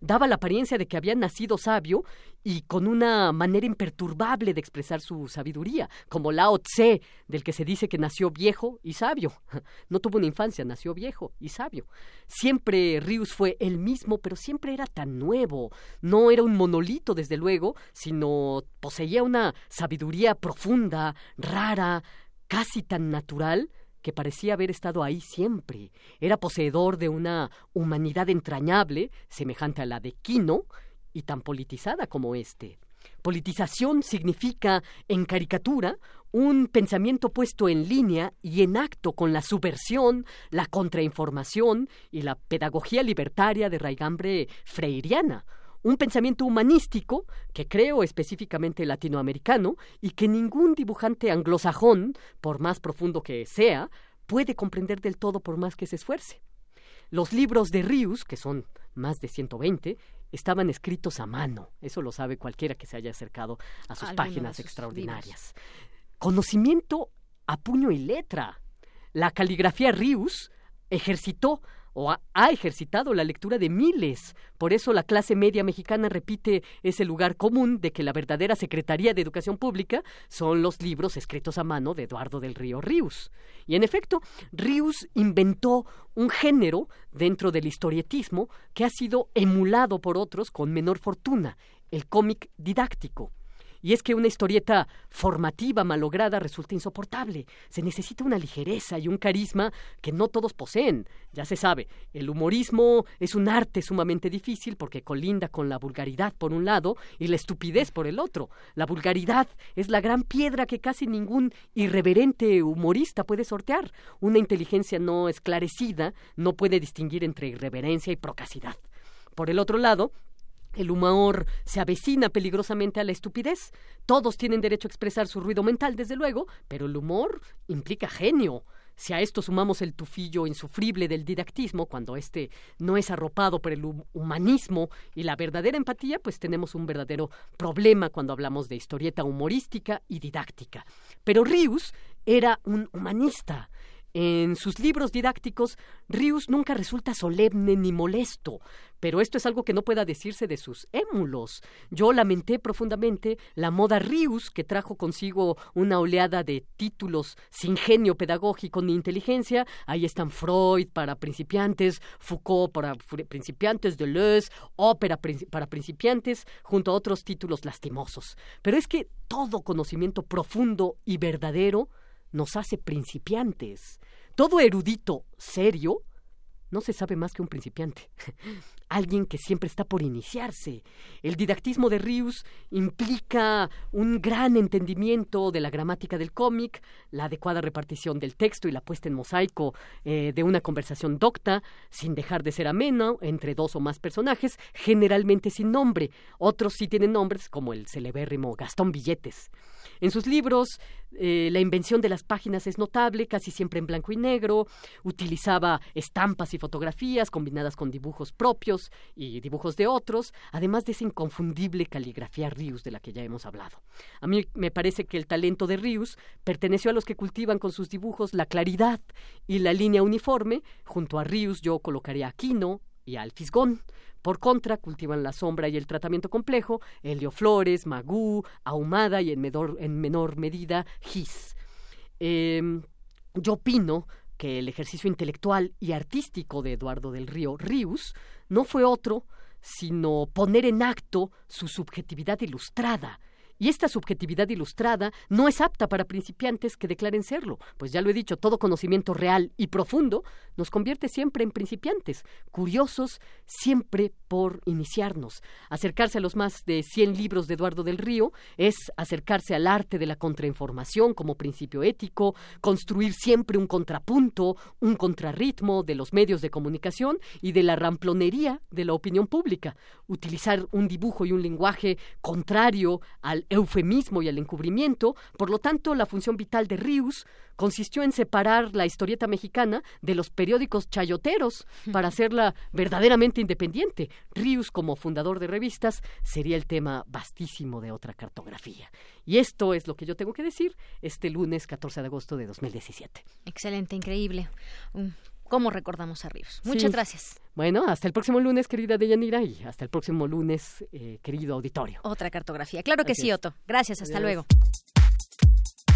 daba la apariencia de que había nacido sabio y con una manera imperturbable de expresar su sabiduría, como Lao Tse, del que se dice que nació viejo y sabio. No tuvo una infancia, nació viejo y sabio. Siempre Rius fue el mismo, pero siempre era tan nuevo. No era un monolito, desde luego, sino poseía una sabiduría profunda, rara, casi tan natural que parecía haber estado ahí siempre. Era poseedor de una humanidad entrañable, semejante a la de Quino, y tan politizada como éste. Politización significa, en caricatura, un pensamiento puesto en línea y en acto con la subversión, la contrainformación y la pedagogía libertaria de raigambre freiriana, un pensamiento humanístico que creo específicamente latinoamericano y que ningún dibujante anglosajón, por más profundo que sea, puede comprender del todo por más que se esfuerce. Los libros de Rius, que son más de 120, estaban escritos a mano. Eso lo sabe cualquiera que se haya acercado a sus páginas extraordinarias. Conocimiento a puño y letra. La caligrafía Rius ejercitó o ha, ejercitado la lectura de miles. Por eso la clase media mexicana repite ese lugar común de que la verdadera Secretaría de Educación Pública son los libros escritos a mano de Eduardo del Río Ríos. Y en efecto, Ríos inventó un género dentro del historietismo que ha sido emulado por otros con menor fortuna, el cómic didáctico. Y es que una historieta formativa malograda resulta insoportable. Se necesita una ligereza y un carisma que no todos poseen. Ya se sabe, el humorismo es un arte sumamente difícil porque colinda con la vulgaridad por un lado y la estupidez por el otro. La vulgaridad es la gran piedra que casi ningún irreverente humorista puede sortear. Una inteligencia no esclarecida no puede distinguir entre irreverencia y procacidad. Por el otro lado, el humor se avecina peligrosamente a la estupidez. Todos tienen derecho a expresar su ruido mental, desde luego, pero el humor implica genio. Si a esto sumamos el tufillo insufrible del didactismo, cuando éste no es arropado por el humanismo y la verdadera empatía, pues tenemos un verdadero problema cuando hablamos de historieta humorística y didáctica. Pero Rius era un humanista. En sus libros didácticos, Rius nunca resulta solemne ni molesto, pero esto es algo que no pueda decirse de sus émulos. Yo lamenté profundamente la moda Rius, que trajo consigo una oleada de títulos sin genio pedagógico ni inteligencia. Ahí están Freud para principiantes, Foucault para principiantes, Deleuze, ópera para principiantes, junto a otros títulos lastimosos. Pero es que todo conocimiento profundo y verdadero nos hace principiantes. Todo erudito serio no se sabe más que un principiante. Alguien que siempre está por iniciarse. El didactismo de Rius implica un gran entendimiento de la gramática del cómic, la adecuada repartición del texto y la puesta en mosaico eh, de una conversación docta, sin dejar de ser ameno, entre dos o más personajes, generalmente sin nombre. Otros sí tienen nombres, como el celebérrimo Gastón Billetes. En sus libros, eh, la invención de las páginas es notable, casi siempre en blanco y negro. Utilizaba estampas y fotografías combinadas con dibujos propios y dibujos de otros, además de esa inconfundible caligrafía Rius de la que ya hemos hablado. A mí me parece que el talento de Rius perteneció a los que cultivan con sus dibujos la claridad y la línea uniforme. Junto a Rius yo colocaría a Quino y a Alfisgón. Por contra, cultivan la sombra y el tratamiento complejo, Helio Flores, Magú, Ahumada y en menor, en menor medida Gis. Em, yo opino que el ejercicio intelectual y artístico de Eduardo del Río Rius no fue otro sino poner en acto su subjetividad ilustrada, y esta subjetividad ilustrada no es apta para principiantes que declaren serlo, pues ya lo he dicho, todo conocimiento real y profundo nos convierte siempre en principiantes, curiosos siempre por iniciarnos. Acercarse a los más de 100 libros de Eduardo del Río es acercarse al arte de la contrainformación como principio ético, construir siempre un contrapunto, un contrarritmo de los medios de comunicación y de la ramplonería de la opinión pública, utilizar un dibujo y un lenguaje contrario al eufemismo y al encubrimiento, por lo tanto, la función vital de Rius consistió en separar la historieta mexicana de los periódicos chayoteros para hacerla verdaderamente independiente. Rius, como fundador de revistas, sería el tema vastísimo de otra cartografía. Y esto es lo que yo tengo que decir este lunes 14 de agosto de 2017. Excelente, increíble. ¿Cómo recordamos a Rius? Muchas gracias. Bueno, hasta el próximo lunes, querida Deyanira, y hasta el próximo lunes, eh, querido auditorio. Otra cartografía. Claro que sí, Otto. Gracias, hasta luego.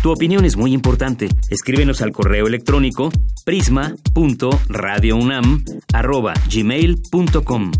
Tu opinión es muy importante. Escríbenos al correo electrónico prisma.radiounam@gmail.com.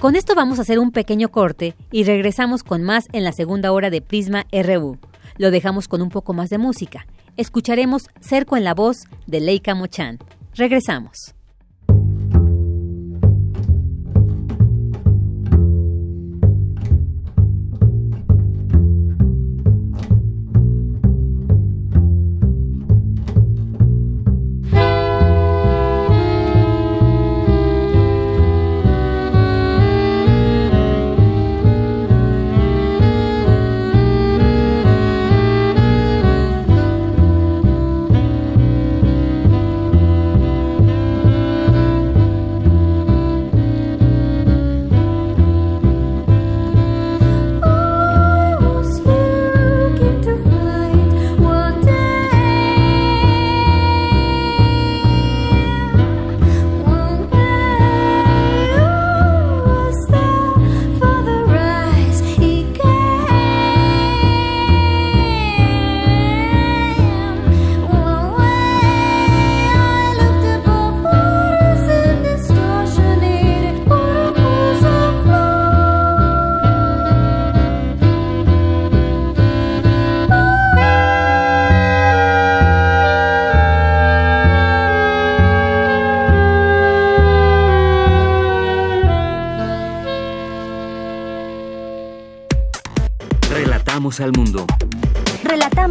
Con esto vamos a hacer un pequeño corte y regresamos con más en la segunda hora de Prisma RU. Lo dejamos con un poco más de música. Escucharemos Cerco en la voz de Leica Mochan. Regresamos.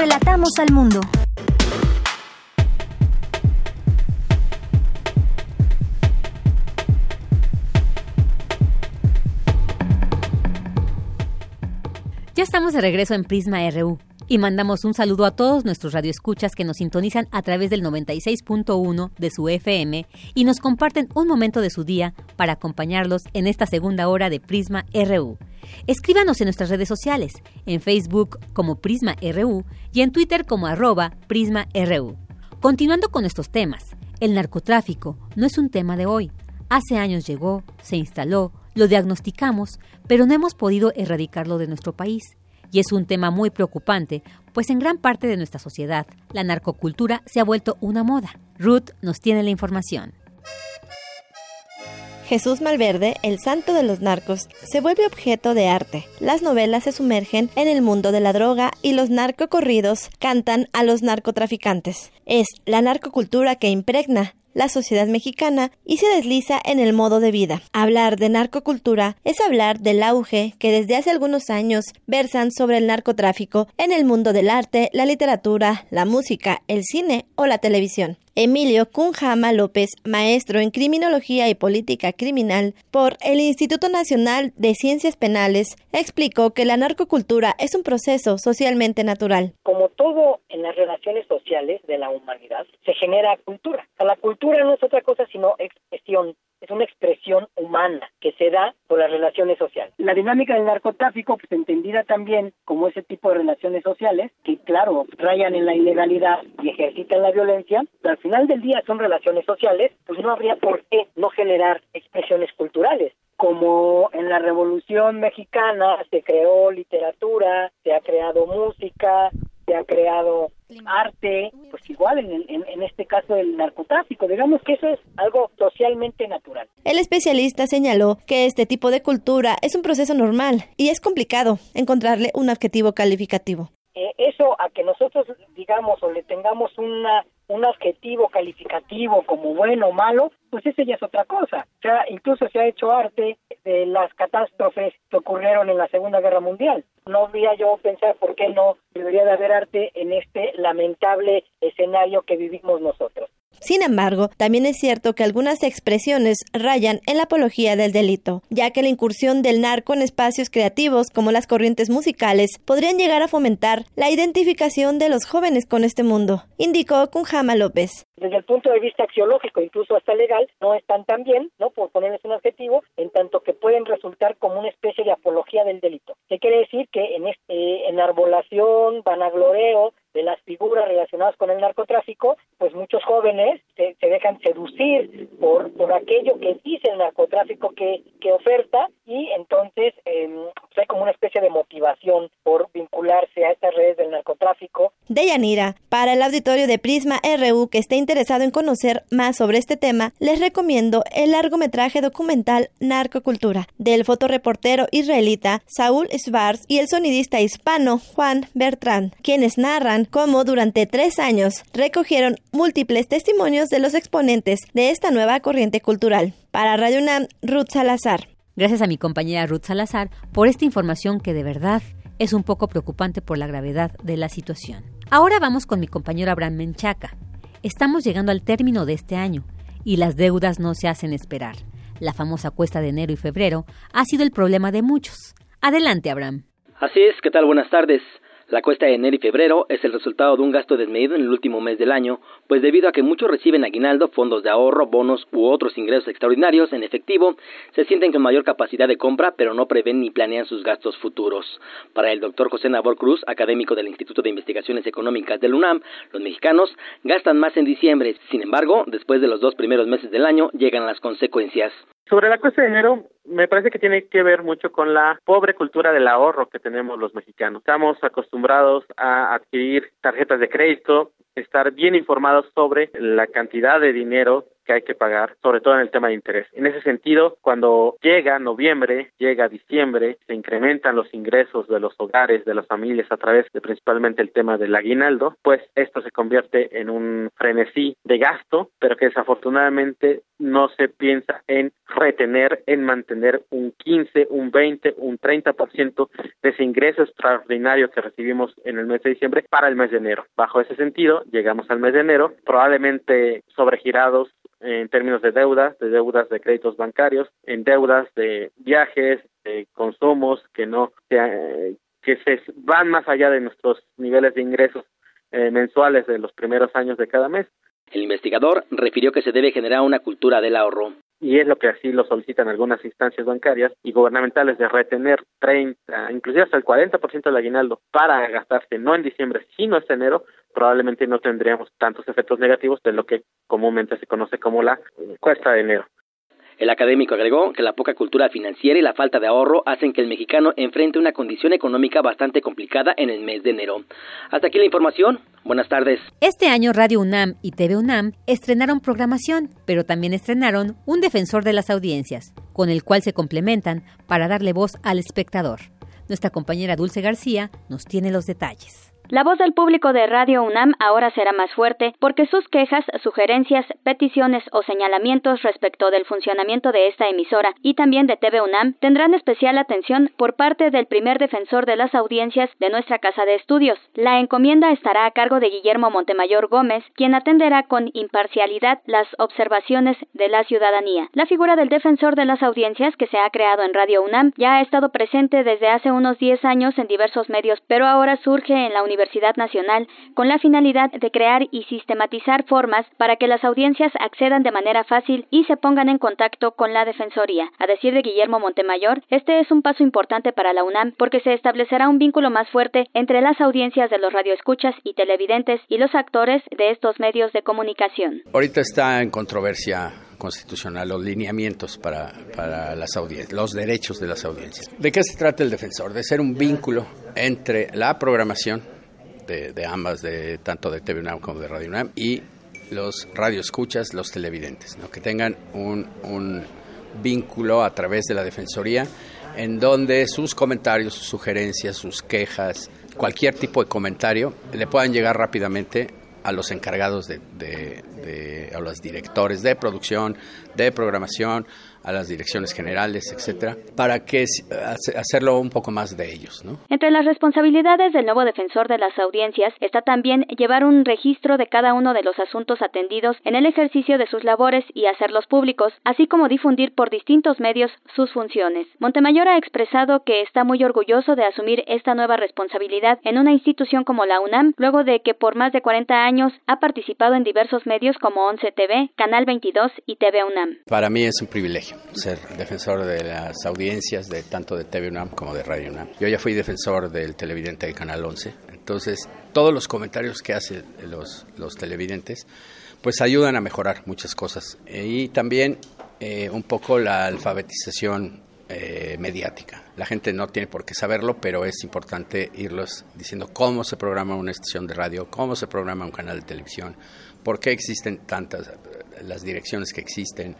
Relatamos al mundo. Ya estamos de regreso en Prisma RU y mandamos un saludo a todos nuestros radioescuchas que nos sintonizan a través del 96.1 de su FM y nos comparten un momento de su día para acompañarlos en esta segunda hora de Prisma RU. Escríbanos en nuestras redes sociales, en Facebook como Prisma RU y en Twitter como arroba Prisma RU. Continuando con estos temas, el narcotráfico no es un tema de hoy. Hace años llegó, se instaló, lo diagnosticamos, pero no hemos podido erradicarlo de nuestro país. Y es un tema muy preocupante, pues en gran parte de nuestra sociedad la narcocultura se ha vuelto una moda. Ruth nos tiene la información. Jesús Malverde, el santo de los narcos, se vuelve objeto de arte. Las novelas se sumergen en el mundo de la droga y los narcocorridos cantan a los narcotraficantes. Es la narcocultura que impregna la sociedad mexicana y se desliza en el modo de vida. Hablar de narcocultura es hablar del auge que desde hace algunos años versan sobre el narcotráfico en el mundo del arte, la literatura, la música, el cine o la televisión. Emilio Cunjama López, maestro en Criminología y Política Criminal por el Instituto Nacional de Ciencias Penales, explicó que la narcocultura es un proceso socialmente natural. Como todo en las relaciones sociales de la humanidad, se genera cultura. la cultura no es otra cosa sino expresión es una expresión humana que se da por las relaciones sociales. La dinámica del narcotráfico, pues entendida también como ese tipo de relaciones sociales, que claro, rayan en la ilegalidad y ejercitan la violencia, al final del día son relaciones sociales, pues no habría por qué no generar expresiones culturales como en la Revolución Mexicana se creó literatura, se ha creado música, se ha creado arte, pues igual en, en, este caso el narcotráfico. Digamos que eso es algo socialmente natural. El especialista señaló que este tipo de cultura es un proceso normal y es complicado encontrarle un adjetivo calificativo. Eh, eso a que nosotros digamos o le tengamos una un adjetivo calificativo como bueno o malo, pues ese ya es otra cosa. O sea, incluso se ha hecho arte de las catástrofes que ocurrieron en la Segunda Guerra Mundial. No había yo pensar por qué no debería de haber arte en este lamentable escenario que vivimos nosotros. Sin embargo, también es cierto que algunas expresiones rayan en la apología del delito, ya que la incursión del narco en espacios creativos como las corrientes musicales podrían llegar a fomentar la identificación de los jóvenes con este mundo, indicó Kunjama López. Desde el punto de vista axiológico, incluso hasta legal, no están tan bien, ¿no? Por ponerles un adjetivo, en tanto que pueden resultar como una especie de apología del delito. ¿Qué quiere decir? Que en este enarbolación, vanagloreo, de las figuras relacionadas con el narcotráfico, pues muchos jóvenes se, dejan seducir por, por aquello que dice el narcotráfico que, que oferta y entonces eh, hay como una especie de motivación por vincularse a estas redes del narcotráfico. Deyanira, para el auditorio de Prisma RU que esté interesado en conocer más sobre este tema, les recomiendo el largometraje documental Narcocultura del fotoreportero israelita Saúl Svars y el sonidista hispano Juan Bertrand, quienes narran cómo durante tres años recogieron múltiples testimonios de los exponentes de esta nueva corriente cultural. Para Radio UNAM, Ruth Salazar. Gracias a mi compañera Ruth Salazar por esta información que de verdad es un poco preocupante por la gravedad de la situación. Ahora vamos con mi compañero Abraham Menchaca. Estamos llegando al término de este año y las deudas no se hacen esperar. La famosa cuesta de enero y febrero ha sido el problema de muchos. Adelante, Abraham. Así es, ¿qué tal? Buenas tardes. La cuesta de enero y febrero es el resultado de un gasto desmedido en el último mes del año, pues debido a que muchos reciben aguinaldo, fondos de ahorro, bonos u otros ingresos extraordinarios en efectivo, se sienten con mayor capacidad de compra, pero no prevén ni planean sus gastos futuros. Para el doctor José Nabor Cruz, académico del Instituto de Investigaciones Económicas del UNAM, los mexicanos gastan más en diciembre. Sin embargo, después de los dos primeros meses del año llegan las consecuencias. Sobre la cuesta de enero, me parece que tiene que ver mucho con la pobre cultura del ahorro que tenemos los mexicanos. Estamos acostumbrados a adquirir tarjetas de crédito, estar bien informados sobre la cantidad de dinero que hay que pagar, sobre todo en el tema de interés. En ese sentido, cuando llega noviembre, llega diciembre, se incrementan los ingresos de los hogares, de las familias a través de principalmente el tema del aguinaldo, pues esto se convierte en un frenesí de gasto, pero que desafortunadamente no se piensa en retener, en mantener un 15, un 20, un 30% de ese ingreso extraordinario que recibimos en el mes de diciembre para el mes de enero. Bajo ese sentido, llegamos al mes de enero, probablemente sobregirados en términos de deudas, de deudas de créditos bancarios, en deudas de viajes, de consumos que no que se van más allá de nuestros niveles de ingresos eh, mensuales de los primeros años de cada mes. El investigador refirió que se debe generar una cultura del ahorro y es lo que así lo solicitan algunas instancias bancarias y gubernamentales de retener 30, inclusive hasta el 40% del aguinaldo para gastarse no en diciembre, sino en enero, probablemente no tendríamos tantos efectos negativos de lo que comúnmente se conoce como la cuesta de enero. El académico agregó que la poca cultura financiera y la falta de ahorro hacen que el mexicano enfrente una condición económica bastante complicada en el mes de enero. Hasta aquí la información. Buenas tardes. Este año Radio UNAM y TV UNAM estrenaron programación, pero también estrenaron un defensor de las audiencias, con el cual se complementan para darle voz al espectador. Nuestra compañera Dulce García nos tiene los detalles. La voz del público de Radio UNAM ahora será más fuerte porque sus quejas, sugerencias, peticiones o señalamientos respecto del funcionamiento de esta emisora y también de TV UNAM tendrán especial atención por parte del primer defensor de las audiencias de nuestra casa de estudios. La encomienda estará a cargo de Guillermo Montemayor Gómez, quien atenderá con imparcialidad las observaciones de la ciudadanía. La figura del defensor de las audiencias que se ha creado en Radio UNAM ya ha estado presente desde hace unos 10 años en diversos medios, pero ahora surge en la Universidad Universidad Nacional con la finalidad de crear y sistematizar formas para que las audiencias accedan de manera fácil y se pongan en contacto con la Defensoría. A decir de Guillermo Montemayor, este es un paso importante para la UNAM porque se establecerá un vínculo más fuerte entre las audiencias de los radioescuchas y televidentes y los actores de estos medios de comunicación. Ahorita está en controversia constitucional los lineamientos para, para las audiencias, los derechos de las audiencias. ¿De qué se trata el defensor? De ser un vínculo entre la programación de, ambas, de tanto de TV UNAM como de Radio UNAM, y los radioescuchas, los televidentes, ¿no? que tengan un, un vínculo a través de la Defensoría en donde sus comentarios, sus sugerencias, sus quejas, cualquier tipo de comentario le puedan llegar rápidamente a los encargados de, de, de, a los directores de producción, de programación, a las direcciones generales, etcétera, para que hacerlo un poco más de ellos, ¿no? Entre las responsabilidades del nuevo defensor de las audiencias está también llevar un registro de cada uno de los asuntos atendidos en el ejercicio de sus labores y hacerlos públicos, así como difundir por distintos medios sus funciones. Montemayor ha expresado que está muy orgulloso de asumir esta nueva responsabilidad en una institución como la UNAM, luego de que por más de 40 años ha participado en diversos medios como 11 TV, Canal 22 y TV UNAM. Para mí es un privilegio ser defensor de las audiencias de tanto de TV UNAM como de Radio UNAM. Yo ya fui defensor del televidente de Canal 11, entonces todos los comentarios que hacen los, los televidentes pues ayudan a mejorar muchas cosas y también eh, un poco la alfabetización eh, mediática. La gente no tiene por qué saberlo, pero es importante irlos diciendo cómo se programa una estación de radio, cómo se programa un canal de televisión, por qué existen tantas las direcciones que existen,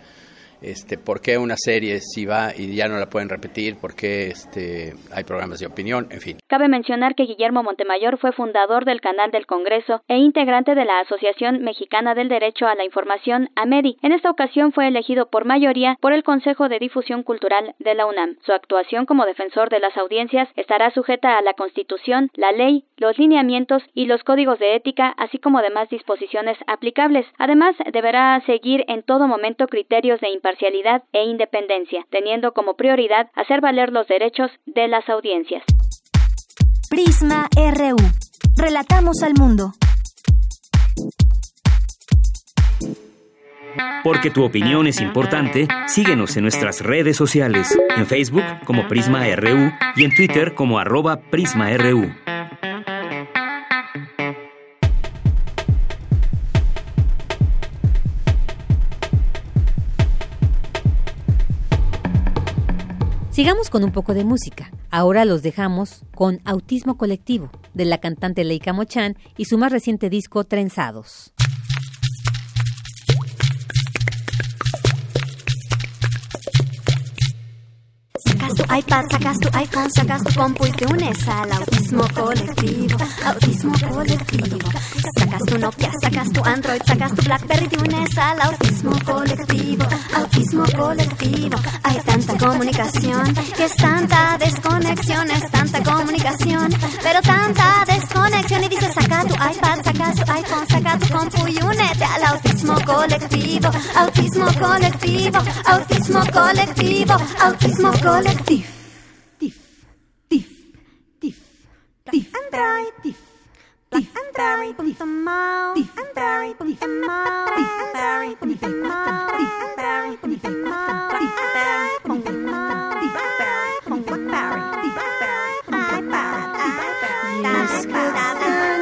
este, por qué una serie si va y ya no la pueden repetir, por qué este, hay programas de opinión, en fin. Cabe mencionar que Guillermo Montemayor fue fundador del Canal del Congreso e integrante de la Asociación Mexicana del Derecho a la Información, AMEDI. En esta ocasión fue elegido por mayoría por el Consejo de Difusión Cultural de la UNAM. Su actuación como defensor de las audiencias estará sujeta a la Constitución, la ley, los lineamientos y los códigos de ética, así como demás disposiciones aplicables. Además, deberá seguir en todo momento criterios de imparcialidad e independencia, teniendo como prioridad hacer valer los derechos de las audiencias. Prisma RU. Relatamos al mundo. Porque tu opinión es importante, síguenos en nuestras redes sociales, en Facebook como Prisma RU y en Twitter como arroba PrismaRU. Sigamos con un poco de música. Ahora los dejamos con Autismo Colectivo, de la cantante Leica Mochan y su más reciente disco Trenzados. Sacas tu iPad, sacas tu iPhone, sacas tu compu y te unes al autismo colectivo, autismo colectivo. Sacas tu Nokia, sacas tu Android, sacas tu Blackberry y te unes al autismo colectivo, autismo colectivo. Hay tanta comunicación, que es tanta desconexión, es tanta comunicación, pero tanta desconexión. Y dices, saca tu iPad, saca tu iPhone, saca tu compu y únete al autismo colectivo, autismo colectivo, autismo colectivo, autismo colectivo. Tief, tief, tief, tief, tief and dry, tief. Tief and berry, tief and mouth, tief and berry, tief and mouth, tief and berry, tief and mouth, tief and berry, tief and tief tief tief tief tief tief tief tief tief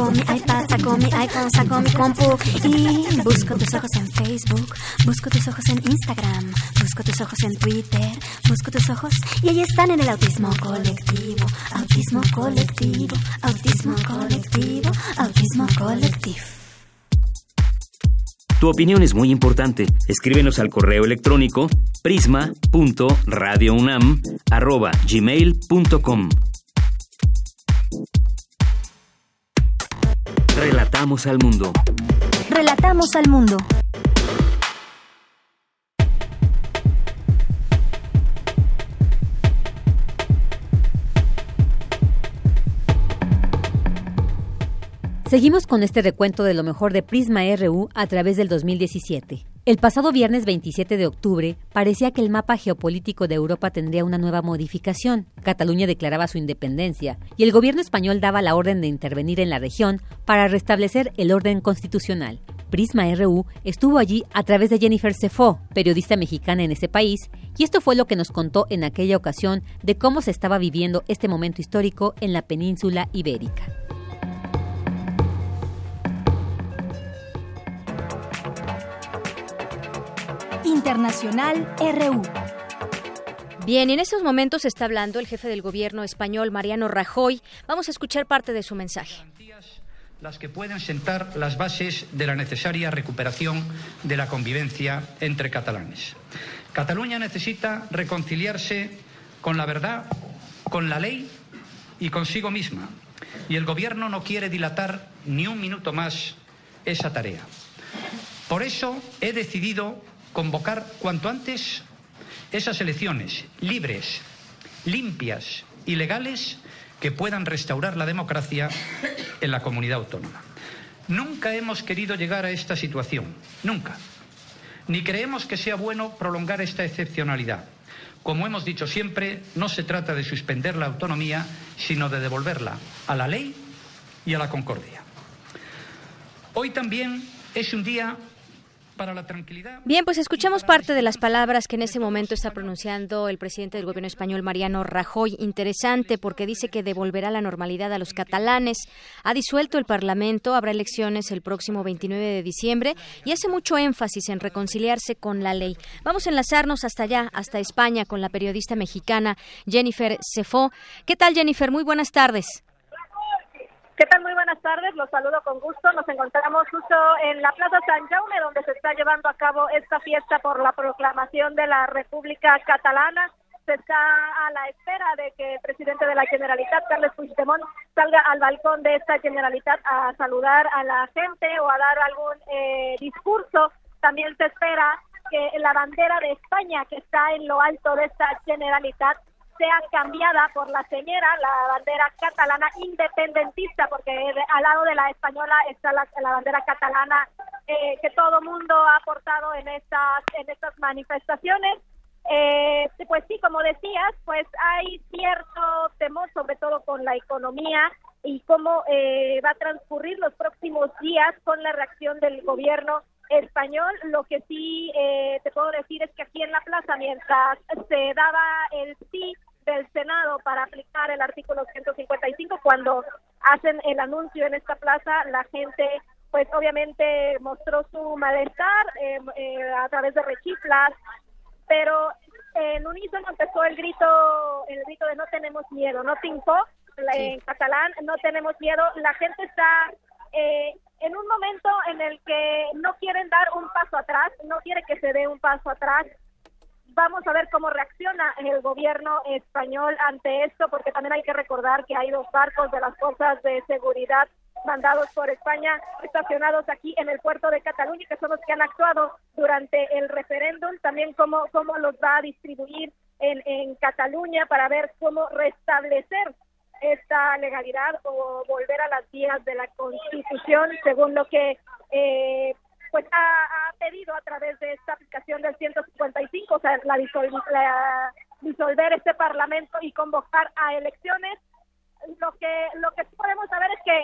saco mi iPad, saco mi iPhone, saco mi compu y busco tus ojos en Facebook, busco tus ojos en Instagram, busco tus ojos en Twitter, busco tus ojos y ahí están en el autismo colectivo, autismo colectivo, autismo colectivo, autismo colectivo. Tu opinión es muy importante. Escríbenos al correo electrónico prisma.radiounam@gmail.com. Relatamos al mundo. Relatamos al mundo. Seguimos con este recuento de lo mejor de Prisma RU a través del 2017. El pasado viernes 27 de octubre parecía que el mapa geopolítico de Europa tendría una nueva modificación. Cataluña declaraba su independencia y el gobierno español daba la orden de intervenir en la región para restablecer el orden constitucional. Prisma RU estuvo allí a través de Jennifer Cefó, periodista mexicana en ese país, y esto fue lo que nos contó en aquella ocasión de cómo se estaba viviendo este momento histórico en la península ibérica. Internacional RU. Bien, en estos momentos está hablando el jefe del gobierno español, Mariano Rajoy. Vamos a escuchar parte de su mensaje. las que pueden sentar las bases de la necesaria recuperación de la convivencia entre catalanes. Cataluña necesita reconciliarse con la verdad, con la ley y consigo misma. Y el Gobierno no quiere dilatar ni un minuto más esa tarea. Por eso he decidido convocar cuanto antes esas elecciones libres, limpias y legales que puedan restaurar la democracia en la comunidad autónoma. Nunca hemos querido llegar a esta situación, nunca. Ni creemos que sea bueno prolongar esta excepcionalidad. Como hemos dicho siempre, no se trata de suspender la autonomía, sino de devolverla a la ley y a la concordia. Hoy también es un día para la tranquilidad. Bien, pues escuchamos parte de las palabras que en este momento está pronunciando el presidente del gobierno español, Mariano Rajoy. Interesante porque dice que devolverá la normalidad a los catalanes. Ha disuelto el Parlamento, habrá elecciones el próximo 29 de diciembre y hace mucho énfasis en reconciliarse con la ley. Vamos a enlazarnos hasta allá, hasta España, con la periodista mexicana Jennifer Cefó. ¿Qué tal, Jennifer? Muy buenas tardes. ¿Qué tal? Muy buenas tardes, los saludo con gusto. Nos encontramos justo en la Plaza San Jaume, donde se está llevando a cabo esta fiesta por la proclamación de la República Catalana. Se está a la espera de que el presidente de la Generalitat, Carles Puigdemont, salga al balcón de esta Generalitat a saludar a la gente o a dar algún eh, discurso. También se espera que la bandera de España, que está en lo alto de esta Generalitat, sea cambiada por la señora, la bandera catalana independentista, porque al lado de la española está la, la bandera catalana eh, que todo mundo ha aportado en estas en estas manifestaciones. Eh, pues sí, como decías, pues hay cierto temor, sobre todo con la economía y cómo eh, va a transcurrir los próximos días con la reacción del gobierno español. Lo que sí eh, te puedo decir es que aquí en la plaza, mientras se daba el sí del Senado para aplicar el artículo 155 cuando hacen el anuncio en esta plaza la gente pues obviamente mostró su malestar eh, eh, a través de rechiflas pero en unísono empezó el grito el grito de no tenemos miedo no tinco en catalán no tenemos miedo. La gente está eh, en un momento en el que no quieren dar un paso atrás, no quiere que se dé un paso atrás. Vamos a ver cómo reacciona el gobierno español ante esto, porque también hay que recordar que hay dos barcos de las fuerzas de seguridad mandados por España estacionados aquí en el puerto de Cataluña, que son los que han actuado durante el referéndum, también cómo, cómo los va a distribuir en, en Cataluña para ver cómo restablecer esta legalidad o volver a las vías de la Constitución, según lo que eh, pues ha, pedido a través de esta aplicación del 155, o sea, la, disolver este Parlamento y convocar a elecciones. Lo que lo que podemos saber es que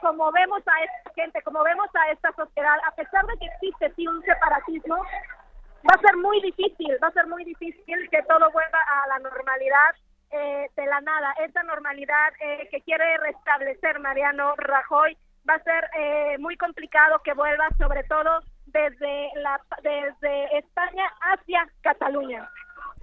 como vemos a esta gente, como vemos a esta sociedad, a pesar de que existe sí un separatismo, va a ser muy difícil, va a ser muy difícil que todo vuelva a la normalidad eh, de la nada. Esta normalidad eh, que quiere restablecer Mariano Rajoy va a ser eh, muy complicado que vuelva, sobre todo desde, la, desde España hacia Cataluña.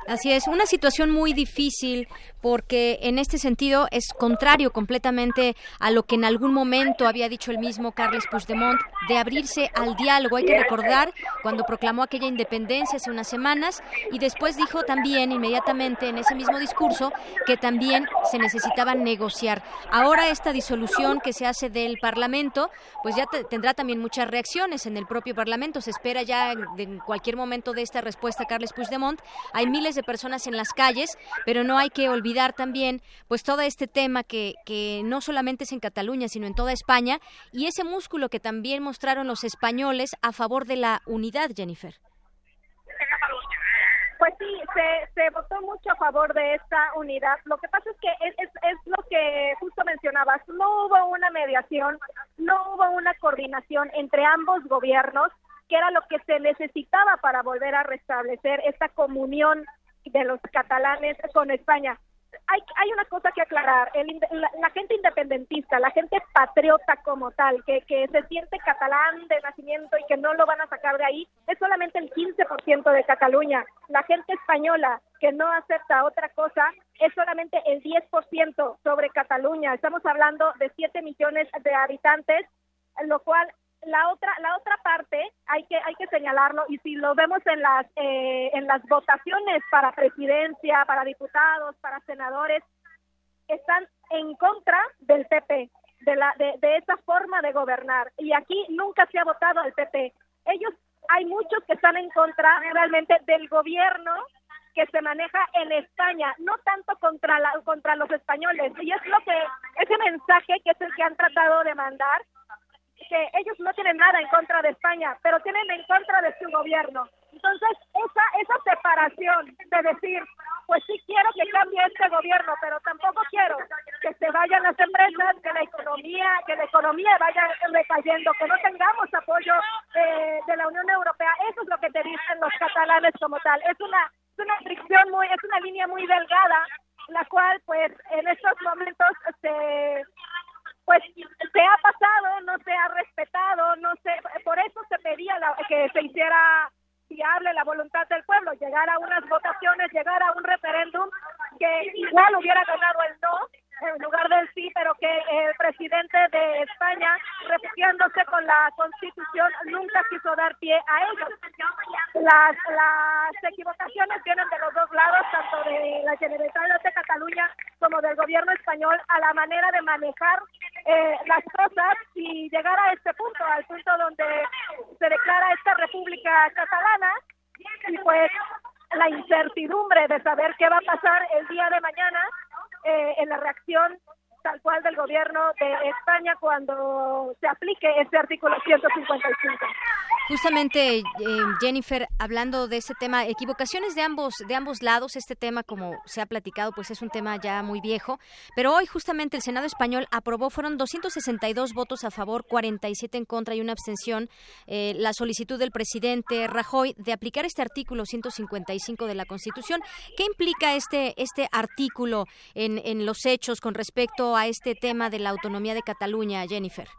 Así es, una situación muy difícil porque en este sentido es contrario completamente a lo que en algún momento había dicho el mismo Carles Puigdemont de abrirse al diálogo. Hay que recordar cuando proclamó aquella independencia hace unas semanas y después dijo también inmediatamente en ese mismo discurso que también se necesitaba negociar. Ahora esta disolución que se hace del Parlamento, pues ya tendrá también muchas reacciones en el propio Parlamento. Se espera ya en cualquier momento de esta respuesta Carles Puigdemont. Hay miles de personas en las calles, pero no hay que olvidar también pues todo este tema que, que no solamente es en Cataluña, sino en toda España y ese músculo que también mostraron los españoles a favor de la unidad, Jennifer. Pues sí, se, votó mucho a favor de esta unidad. Lo que pasa es que es, es, lo que justo mencionabas, no hubo una mediación, no hubo una coordinación entre ambos gobiernos, que era lo que se necesitaba para volver a restablecer esta comunión de los catalanes con España. Hay, hay una cosa que aclarar, el, la, gente independentista, la gente patriota como tal, que, que se siente catalán de nacimiento y que no lo van a sacar de ahí, es solamente el 15% de Cataluña. La gente española que no acepta otra cosa es solamente el 10% sobre Cataluña. Estamos hablando de 7 millones de habitantes, lo cual la otra la otra parte hay que hay que señalarlo y si lo vemos en las eh, en las votaciones para presidencia para diputados para senadores están en contra del PP de la de, de esa forma de gobernar y aquí nunca se ha votado al PP ellos hay muchos que están en contra realmente del gobierno que se maneja en España, no tanto contra la, contra los españoles. Y es lo que ese mensaje que es el que han tratado de mandar que ellos no tienen nada en contra de España, pero tienen en contra de su gobierno. Entonces, esa, esa separación de decir, pues sí quiero que cambie este gobierno, pero tampoco quiero que se vayan las empresas, que la economía, que la economía vaya recayendo, que no tengamos apoyo eh, de la Unión Europea. Eso es lo que te dicen los catalanes como tal. Es una, es una fricción muy, es una línea muy delgada, la cual, pues, en estos momentos se pues se ha pasado, no se ha respetado, no sé, por eso se pedía que se hiciera viable la voluntad del pueblo, llegar a unas votaciones, llegar a un referéndum que igual hubiera ganado el no en lugar del sí, pero que el presidente de España, refugiándose con la constitución, nunca quiso dar pie a ellos. Las, las equivocaciones vienen de los dos lados, tanto de la Generalitat de Cataluña como del gobierno español, a la manera de manejar eh, las cosas y llegar a este punto, al punto donde se declara esta República Catalana y pues la incertidumbre de saber qué va a pasar el día de mañana eh, en la reacción tal cual del gobierno de España cuando se aplique este artículo 155. Justamente, eh, Jennifer, hablando de ese tema, equivocaciones de ambos, de ambos lados, este tema, como se ha platicado, pues es un tema ya muy viejo, pero hoy justamente el Senado español aprobó, fueron 262 votos a favor, 47 en contra y una abstención, eh, la solicitud del presidente Rajoy de aplicar este artículo 155 de la Constitución. ¿Qué implica este, este artículo en, en los hechos con respecto a este tema de la autonomía de Cataluña, Jennifer?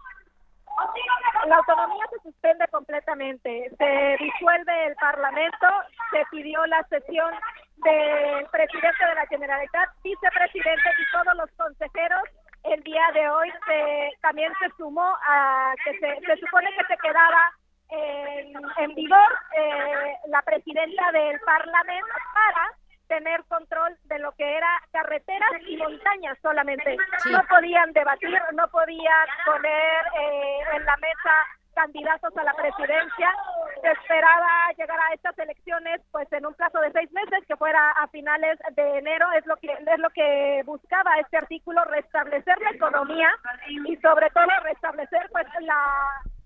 La autonomía se suspende completamente, se disuelve el Parlamento, se pidió la sesión del presidente de la Generalitat, vicepresidente y todos los consejeros. El día de hoy se, también se sumó a que se, se supone que se quedaba en, en vigor eh, la presidenta del Parlamento para tener control de lo que era carreteras y montañas solamente. No podían debatir, no podían poner eh, en la mesa candidatos a la presidencia. Se esperaba llegar a estas elecciones pues en un plazo de seis meses, que fuera a finales de enero, es lo que es lo que buscaba este artículo, restablecer la economía y sobre todo restablecer pues la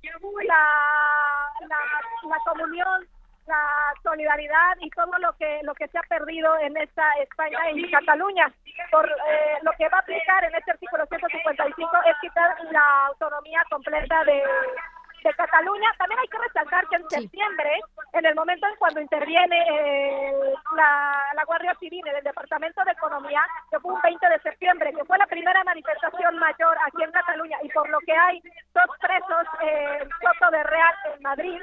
la, la, la comunión la solidaridad y todo lo que lo que se ha perdido en esta España en Cataluña. Por eh, lo que va a aplicar en este artículo 155 es quitar la autonomía completa de de Cataluña. También hay que resaltar que en septiembre, en el momento en cuando interviene eh, la, la Guardia Civil en el Departamento de Economía, que fue un 20 de septiembre, que fue la primera manifestación mayor aquí en Cataluña y por lo que hay dos presos en Soto de Real en Madrid,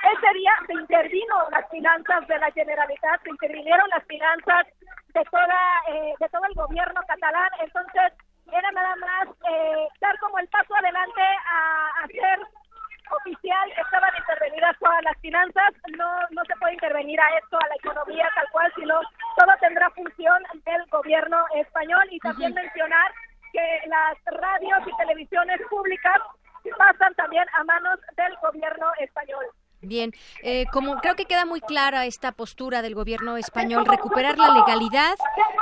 ese día se intervino las finanzas de la Generalitat, se intervinieron las finanzas de toda eh, de todo el gobierno catalán, entonces era nada más eh, dar como el paso adelante a hacer oficial que estaban intervenidas todas las finanzas, no, no se puede intervenir a esto, a la economía tal cual, sino todo tendrá función del gobierno español y también mencionar que las radios y televisiones públicas pasan también a manos del gobierno español. Bien, eh, como creo que queda muy clara esta postura del gobierno español, recuperar la legalidad,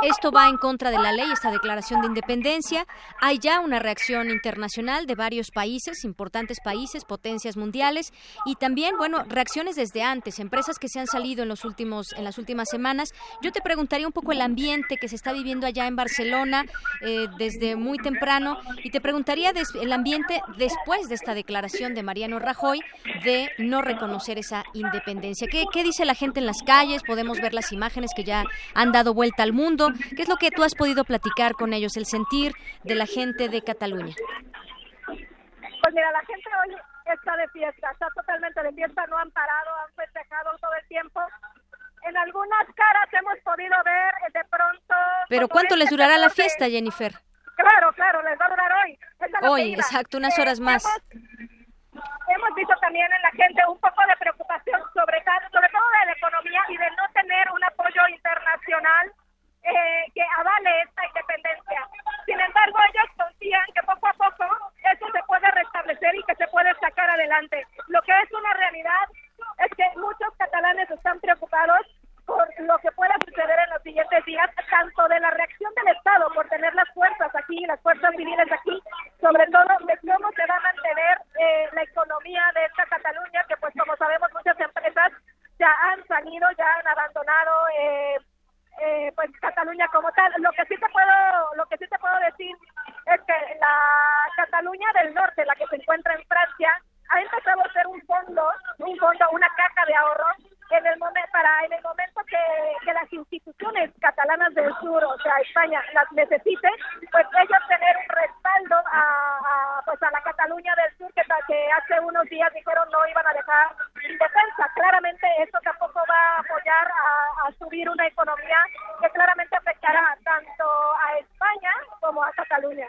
esto va en contra de la ley, esta declaración de independencia. Hay ya una reacción internacional de varios países, importantes países, potencias mundiales, y también, bueno, reacciones desde antes, empresas que se han salido en los últimos, en las últimas semanas. Yo te preguntaría un poco el ambiente que se está viviendo allá en Barcelona eh, desde muy temprano, y te preguntaría el ambiente después de esta declaración de Mariano Rajoy de no reconocer conocer esa independencia. ¿Qué, ¿Qué dice la gente en las calles? Podemos ver las imágenes que ya han dado vuelta al mundo. ¿Qué es lo que tú has podido platicar con ellos, el sentir de la gente de Cataluña? Pues mira, la gente hoy está de fiesta, está totalmente de fiesta, no han parado, han festejado todo el tiempo. En algunas caras hemos podido ver eh, de pronto... Pero ¿cuánto les durará la fiesta, Jennifer? Claro, claro, les va a durar hoy. Hoy, exacto, unas horas más hemos visto también en la gente un poco de preocupación sobre, sobre todo de la economía y de no tener un apoyo internacional eh, que avale esta independencia. Sin embargo, ellos confían que poco a poco eso se puede restablecer y que se puede sacar adelante. Lo que es una realidad es que muchos catalanes están preocupados por lo que pueda suceder en los siguientes días, tanto de la reacción del Estado por tener las fuerzas aquí, las fuerzas civiles aquí, sobre todo de cómo se va a mantener eh, la economía de esta Cataluña, que pues como sabemos muchas empresas ya han salido, ya han abandonado eh, eh, pues Cataluña como tal. Lo que sí te puedo, lo que sí te puedo decir es que la Cataluña del Norte, la que se encuentra en Francia, ha empezado a ser un fondo, un fondo, una caja de ahorros en el momento para en el momento que, que las instituciones catalanas del sur, o sea España, las necesiten, pues ellos tener un respaldo a, a, pues a la Cataluña del sur que, que hace unos días dijeron no iban a dejar defensa. Claramente esto tampoco va a apoyar a, a subir una economía que claramente afectará tanto a España como a Cataluña.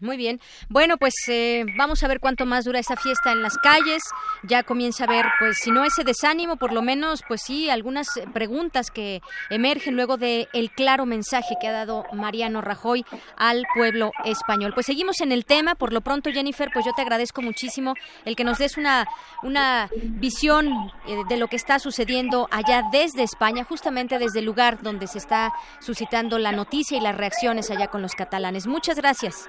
Muy bien. Bueno, pues eh, vamos a ver cuánto más dura esa fiesta en las calles. Ya comienza a ver, pues si no ese desánimo, por lo menos, pues sí, algunas preguntas que emergen luego de el claro mensaje que ha dado Mariano Rajoy al pueblo español. Pues seguimos en el tema. Por lo pronto, Jennifer, pues yo te agradezco muchísimo el que nos des una, una visión eh, de lo que está sucediendo allá desde España, justamente desde el lugar donde se está suscitando la noticia y las reacciones allá con los catalanes. Muchas gracias.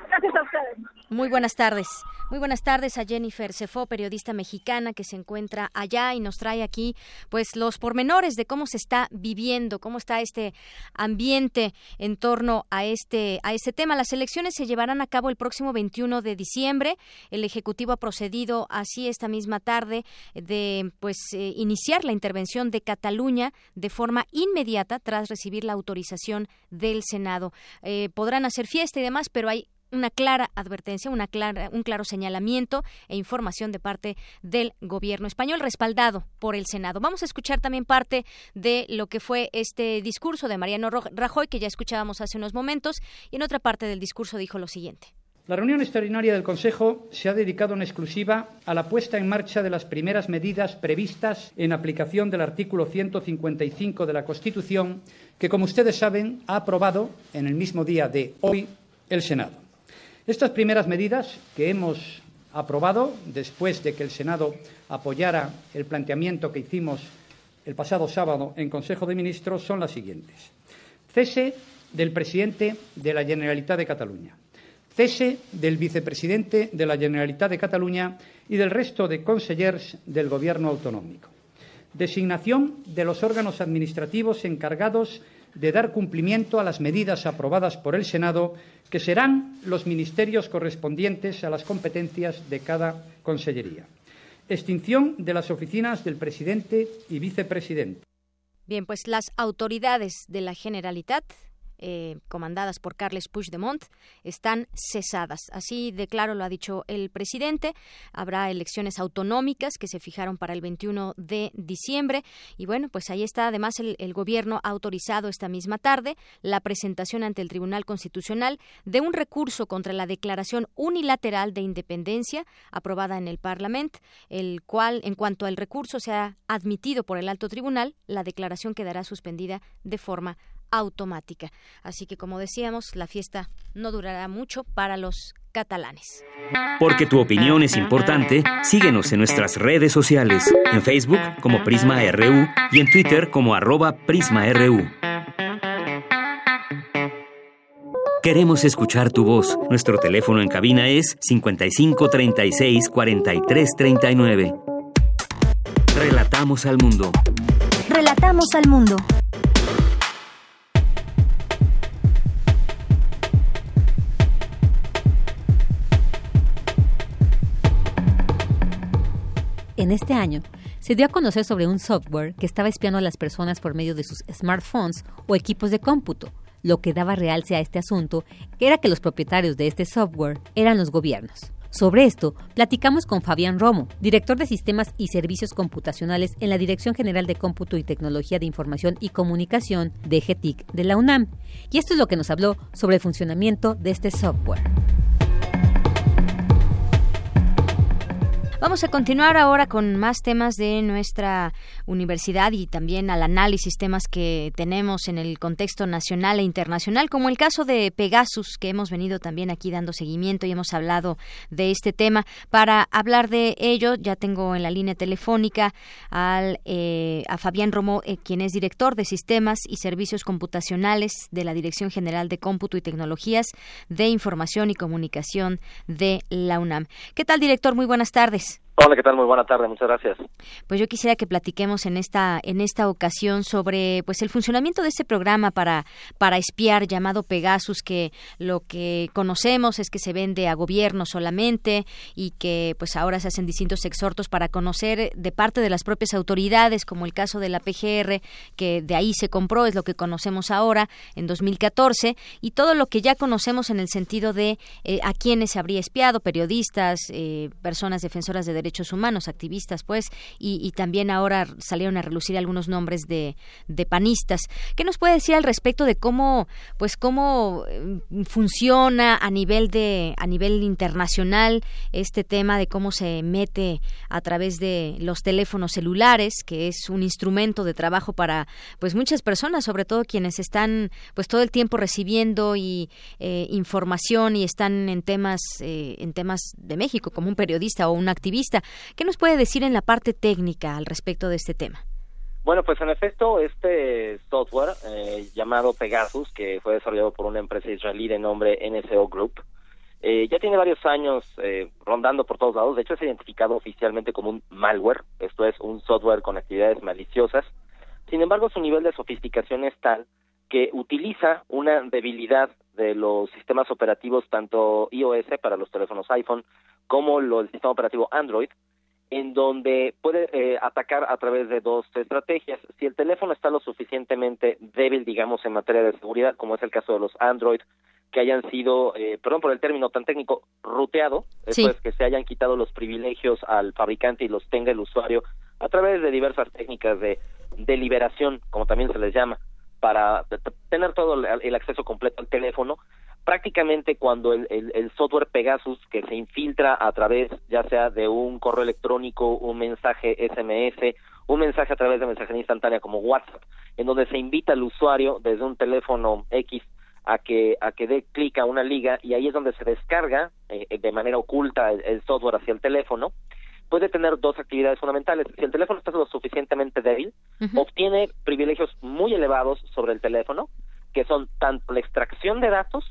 Gracias a ustedes. Muy buenas tardes. Muy buenas tardes a Jennifer Cefó, periodista mexicana que se encuentra allá y nos trae aquí pues los pormenores de cómo se está viviendo, cómo está este ambiente en torno a este a este tema. Las elecciones se llevarán a cabo el próximo 21 de diciembre. El ejecutivo ha procedido así esta misma tarde de pues eh, iniciar la intervención de Cataluña de forma inmediata tras recibir la autorización del Senado. Eh, podrán hacer fiesta y demás, pero hay una clara advertencia, una clara, un claro señalamiento e información de parte del gobierno español respaldado por el Senado. Vamos a escuchar también parte de lo que fue este discurso de Mariano Rajoy que ya escuchábamos hace unos momentos y en otra parte del discurso dijo lo siguiente. La reunión extraordinaria del Consejo se ha dedicado en exclusiva a la puesta en marcha de las primeras medidas previstas en aplicación del artículo 155 de la Constitución, que, como ustedes saben, ha aprobado en el mismo día de hoy el Senado. Estas primeras medidas que hemos aprobado después de que el Senado apoyara el planteamiento que hicimos el pasado sábado en Consejo de Ministros son las siguientes. Cese del presidente de la Generalitat de Cataluña. Cese del vicepresidente de la Generalitat de Cataluña y del resto de consellers del Gobierno autonómico. Designación de los órganos administrativos encargados de dar cumplimiento a las medidas aprobadas por el Senado, que serán los ministerios correspondientes a las competencias de cada consellería. Extinción de las oficinas del presidente y vicepresidente. Bien, pues las autoridades de la Generalitat eh, comandadas por Carles Puigdemont están cesadas. Así de claro lo ha dicho el presidente. Habrá elecciones autonómicas que se fijaron para el 21 de diciembre. Y bueno, pues ahí está. Además, el, gobierno ha autorizado esta misma tarde la presentación ante el Tribunal Constitucional de un recurso contra la declaración unilateral de independencia aprobada en el Parlamento, el cual, en cuanto al recurso sea admitido por el alto tribunal, la declaración quedará suspendida de forma automática. Así que, como decíamos, la fiesta no durará mucho para los catalanes. Porque tu opinión es importante, síguenos en nuestras redes sociales, en Facebook como Prisma RU y en Twitter como arroba PrismaRU. Queremos escuchar tu voz. Nuestro teléfono en cabina es 55 36 43 39. Relatamos al mundo. Relatamos al mundo. En este año, se dio a conocer sobre un software que estaba espiando a las personas por medio de sus smartphones o equipos de cómputo. Lo que daba realce a este asunto era que los propietarios de este software eran los gobiernos. Sobre esto, platicamos con Fabián Romo, director de Sistemas y Servicios Computacionales en la Dirección General de Cómputo y Tecnología de Información y Comunicación de GETIC de la UNAM. Y esto es lo que nos habló sobre el funcionamiento de este software. Vamos a continuar ahora con más temas de nuestra universidad y también al análisis temas que tenemos en el contexto nacional e internacional, como el caso de Pegasus, que hemos venido también aquí dando seguimiento y hemos hablado de este tema. Para hablar de ello, ya tengo en la línea telefónica al, eh, a Fabián Romo, eh, quien es director de Sistemas y Servicios Computacionales de la Dirección General de Cómputo y Tecnologías de Información y Comunicación de la UNAM. ¿Qué tal, director? Muy buenas tardes. Hola, ¿qué tal? Muy buena tarde, muchas gracias. Pues yo quisiera que platiquemos en esta en esta ocasión sobre pues el funcionamiento de este programa para para espiar llamado Pegasus que lo que conocemos es que se vende a gobierno solamente y que pues ahora se hacen distintos exhortos para conocer de parte de las propias autoridades como el caso de la PGR que de ahí se compró es lo que conocemos ahora en 2014 y todo lo que ya conocemos en el sentido de eh, a quienes se habría espiado periodistas eh, personas defensoras de derechos humanos, activistas, pues, y, también ahora salieron a relucir algunos nombres de, de, panistas. ¿Qué nos puede decir al respecto de cómo, pues, cómo mm, funciona a nivel de, a nivel internacional este tema de cómo se mete a través de los teléfonos celulares, que es un instrumento de trabajo para, pues, muchas personas, sobre todo quienes están, pues, todo el tiempo recibiendo y eh, información y están en temas, eh, en temas de México, como un periodista o un activista. ¿Qué nos puede decir en la parte técnica al respecto de este tema? Bueno, pues en efecto, este software eh, llamado Pegasus, que fue desarrollado por una empresa israelí de nombre NSO Group, Eh, ya tiene varios años eh, rondando por todos lados. De hecho, es identificado oficialmente como un malware. Esto es un software con actividades maliciosas. Sin embargo, su nivel de sofisticación es tal que utiliza una debilidad de los sistemas operativos tanto iOS para los teléfonos iPhone como el sistema operativo Android, en donde puede eh, atacar a través de dos estrategias. Si el teléfono está lo suficientemente débil, digamos, en materia de seguridad, como es el caso de los Android, que hayan sido, eh, perdón por el término tan técnico, ruteado, eso es que se hayan quitado los privilegios al fabricante y los tenga el usuario a través de diversas técnicas de deliberación, como también se les llama, para tener todo el acceso completo al teléfono, prácticamente cuando el, el, software Pegasus que se infiltra a través ya sea de un correo electrónico, un mensaje SMS, un mensaje a través de mensajería instantánea como WhatsApp, en donde se invita al usuario desde un teléfono X a que a que dé clic a una liga y ahí es donde se descarga eh, de manera oculta el, software hacia el teléfono puede tener dos actividades fundamentales. Si el teléfono está lo suficientemente débil, obtiene privilegios muy elevados sobre el teléfono, que son tanto la extracción de datos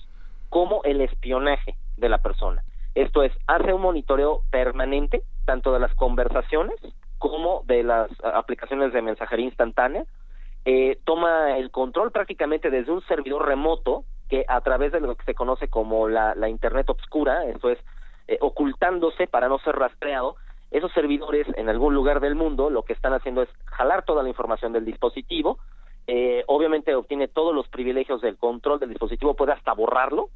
como el espionaje de la persona. Esto es, hace un monitoreo permanente tanto de las conversaciones como de las aplicaciones de mensajería instantánea, eh, toma el control prácticamente desde un servidor remoto que a través de lo que se conoce como la, Internet obscura, esto es, eh, ocultándose para no ser rastreado, esos servidores en algún lugar del mundo lo que están haciendo es jalar toda la información del dispositivo, eh, obviamente obtiene todos los privilegios del control del dispositivo, puede hasta borrarlo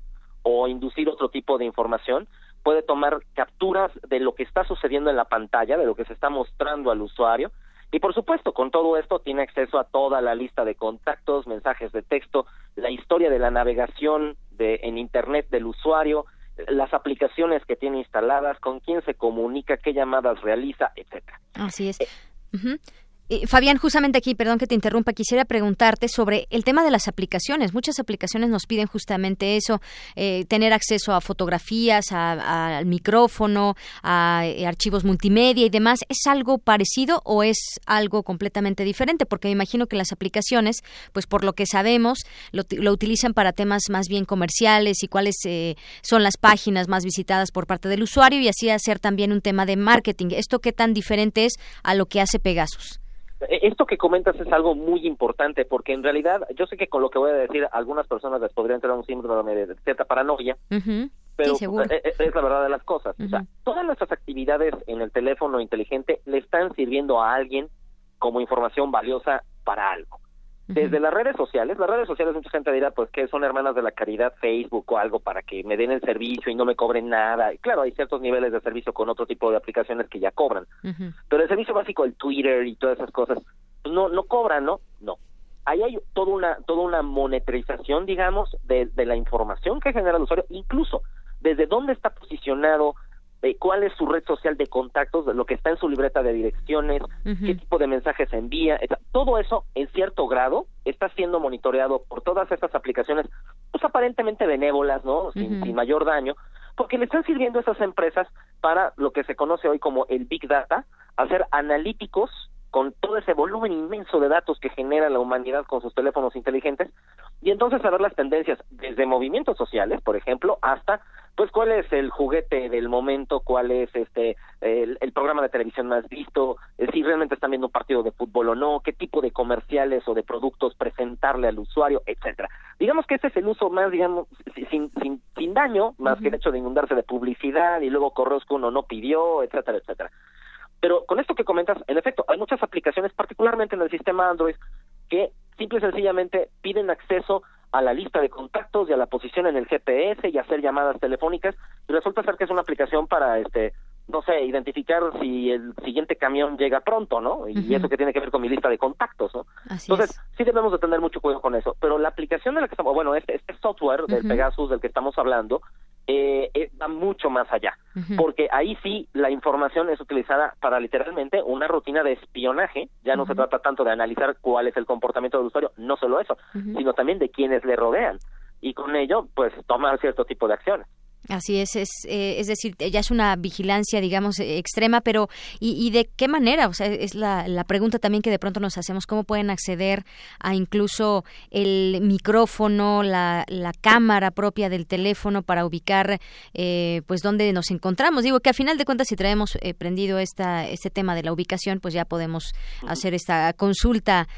o inducir otro tipo de información, puede tomar capturas de lo que está sucediendo en la pantalla, de lo que se está mostrando al usuario, y por supuesto, con todo esto tiene acceso a toda la lista de contactos, mensajes de texto, la historia de la navegación de, en Internet del usuario, las aplicaciones que tiene instaladas, con quién se comunica, qué llamadas realiza, etcétera. Así es. Fabián, justamente aquí, perdón que te interrumpa, quisiera preguntarte sobre el tema de las aplicaciones. Muchas aplicaciones nos piden justamente eso, eh, tener acceso a fotografías, al micrófono, a, eh, archivos multimedia y demás. ¿Es algo parecido o es algo completamente diferente? Porque me imagino que las aplicaciones, pues por lo que sabemos, lo, utilizan para temas más bien comerciales y cuáles eh, son las páginas más visitadas por parte del usuario y así hacer también un tema de marketing. ¿Esto qué tan diferente es a lo que hace Pegasus? Eh, esto que comentas es algo muy importante porque en realidad yo sé que con lo que voy a decir algunas personas les podría entrar un síndrome de cierta paranoia, pero eh, eh, es, la verdad de las cosas. O sea, todas nuestras actividades en el teléfono inteligente le están sirviendo a alguien como información valiosa para algo. Desde las redes sociales, las redes sociales mucha gente dirá pues que son hermanas de la caridad Facebook o algo para que me den el servicio y no me cobren nada. Y claro, hay ciertos niveles de servicio con otro tipo de aplicaciones que ya cobran. Pero el servicio básico, el Twitter y todas esas cosas, no, no cobran, ¿no? No. Ahí hay toda una, toda una monetización, digamos, de, de la información que genera el usuario, incluso desde dónde está posicionado, cuál es su red social de contactos, lo que está en su libreta de direcciones, qué tipo de mensajes envía, todo eso en cierto grado está siendo monitoreado por todas estas aplicaciones, pues aparentemente benévolas, ¿no? Sin, sin mayor daño, porque le están sirviendo a esas empresas para lo que se conoce hoy como el Big Data, hacer analíticos con todo ese volumen inmenso de datos que genera la humanidad con sus teléfonos inteligentes y entonces saber las tendencias desde movimientos sociales, por ejemplo, hasta pues cuál es el juguete del momento, cuál es este el, programa de televisión más visto, eh, si realmente están viendo un partido de fútbol o no, qué tipo de comerciales o de productos presentarle al usuario, etcétera. Digamos que ese es el uso más, digamos, sin, sin, sin daño, más que el hecho de inundarse de publicidad y luego correos que uno no pidió, etcétera, etcétera. Pero con esto que comentas, en efecto, hay muchas aplicaciones, particularmente en el sistema Android, que simple y sencillamente piden acceso a la lista de contactos y a la posición en el GPS y hacer llamadas telefónicas y resulta ser que es una aplicación para este no sé, identificar si el siguiente camión llega pronto, ¿no? Y eso que tiene que ver con mi lista de contactos, ¿no? Entonces, sí debemos de tener mucho cuidado con eso. Pero la aplicación de la que estamos, bueno, este, este software del Pegasus del que estamos hablando, eh, eh, va mucho más allá, porque ahí sí la información es utilizada para literalmente una rutina de espionaje, ya no se trata tanto de analizar cuál es el comportamiento del usuario, no solo eso, sino también de quienes le rodean, y con ello, pues, tomar cierto tipo de acciones. Así es, es, eh, es decir, ya es una vigilancia, digamos, eh, extrema, pero ¿y, de qué manera? O sea, es la, la, pregunta también que de pronto nos hacemos, ¿cómo pueden acceder a incluso el micrófono, la, la cámara propia del teléfono para ubicar, eh, pues, dónde nos encontramos? Digo que a final de cuentas, si traemos eh, prendido esta, este tema de la ubicación, pues ya podemos hacer esta consulta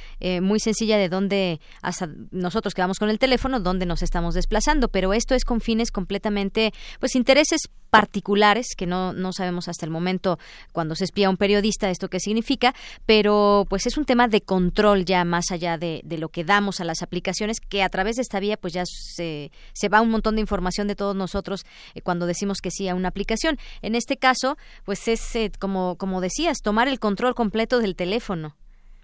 muy sencilla de dónde, hasta nosotros que vamos con el teléfono, dónde nos estamos desplazando, pero esto es con fines completamente pues intereses particulares que no, no sabemos hasta el momento cuando se espía a un periodista esto qué significa, pero pues es un tema de control ya más allá de, de, lo que damos a las aplicaciones, que a través de esta vía pues ya se, se va un montón de información de todos nosotros eh, cuando decimos que sí a una aplicación. En este caso, pues es eh, como, como decías, tomar el control completo del teléfono.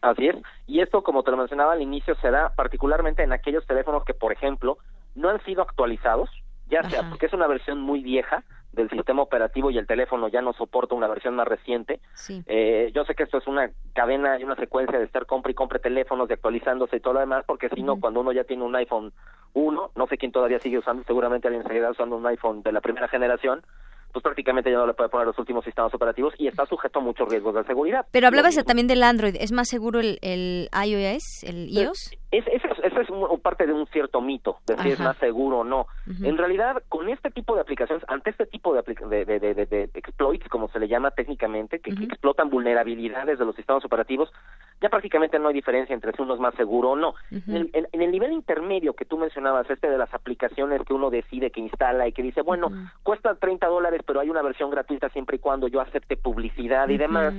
Así es, y esto como te lo mencionaba al inicio se da particularmente en aquellos teléfonos que por ejemplo no han sido actualizados, ya sea porque es una versión muy vieja del sistema operativo y el teléfono ya no soporta una versión más reciente. Eh, yo sé que esto es una cadena y una secuencia de estar compre y compre teléfonos, de actualizándose y todo lo demás, porque si no, cuando uno ya tiene un iPhone 1, no sé quién todavía sigue usando, seguramente alguien seguirá usando un iPhone de la primera generación, pues prácticamente ya no le puede poner los últimos sistemas operativos y está sujeto a muchos riesgos de seguridad. Pero hablabas también del Android, ¿es más seguro el, el iOS, el iOS? Es, eso es parte de un cierto mito, de si es más seguro o no. En realidad, con este tipo de aplicaciones, ante este tipo de, de, de, de, exploits, como se le llama técnicamente, que, explotan vulnerabilidades de los sistemas operativos, ya prácticamente no hay diferencia entre si uno es más seguro o no. en, el nivel intermedio que tú mencionabas, este de las aplicaciones que uno decide que instala y que dice, bueno, cuesta 30 dólares, pero hay una versión gratuita siempre y cuando yo acepte publicidad y demás,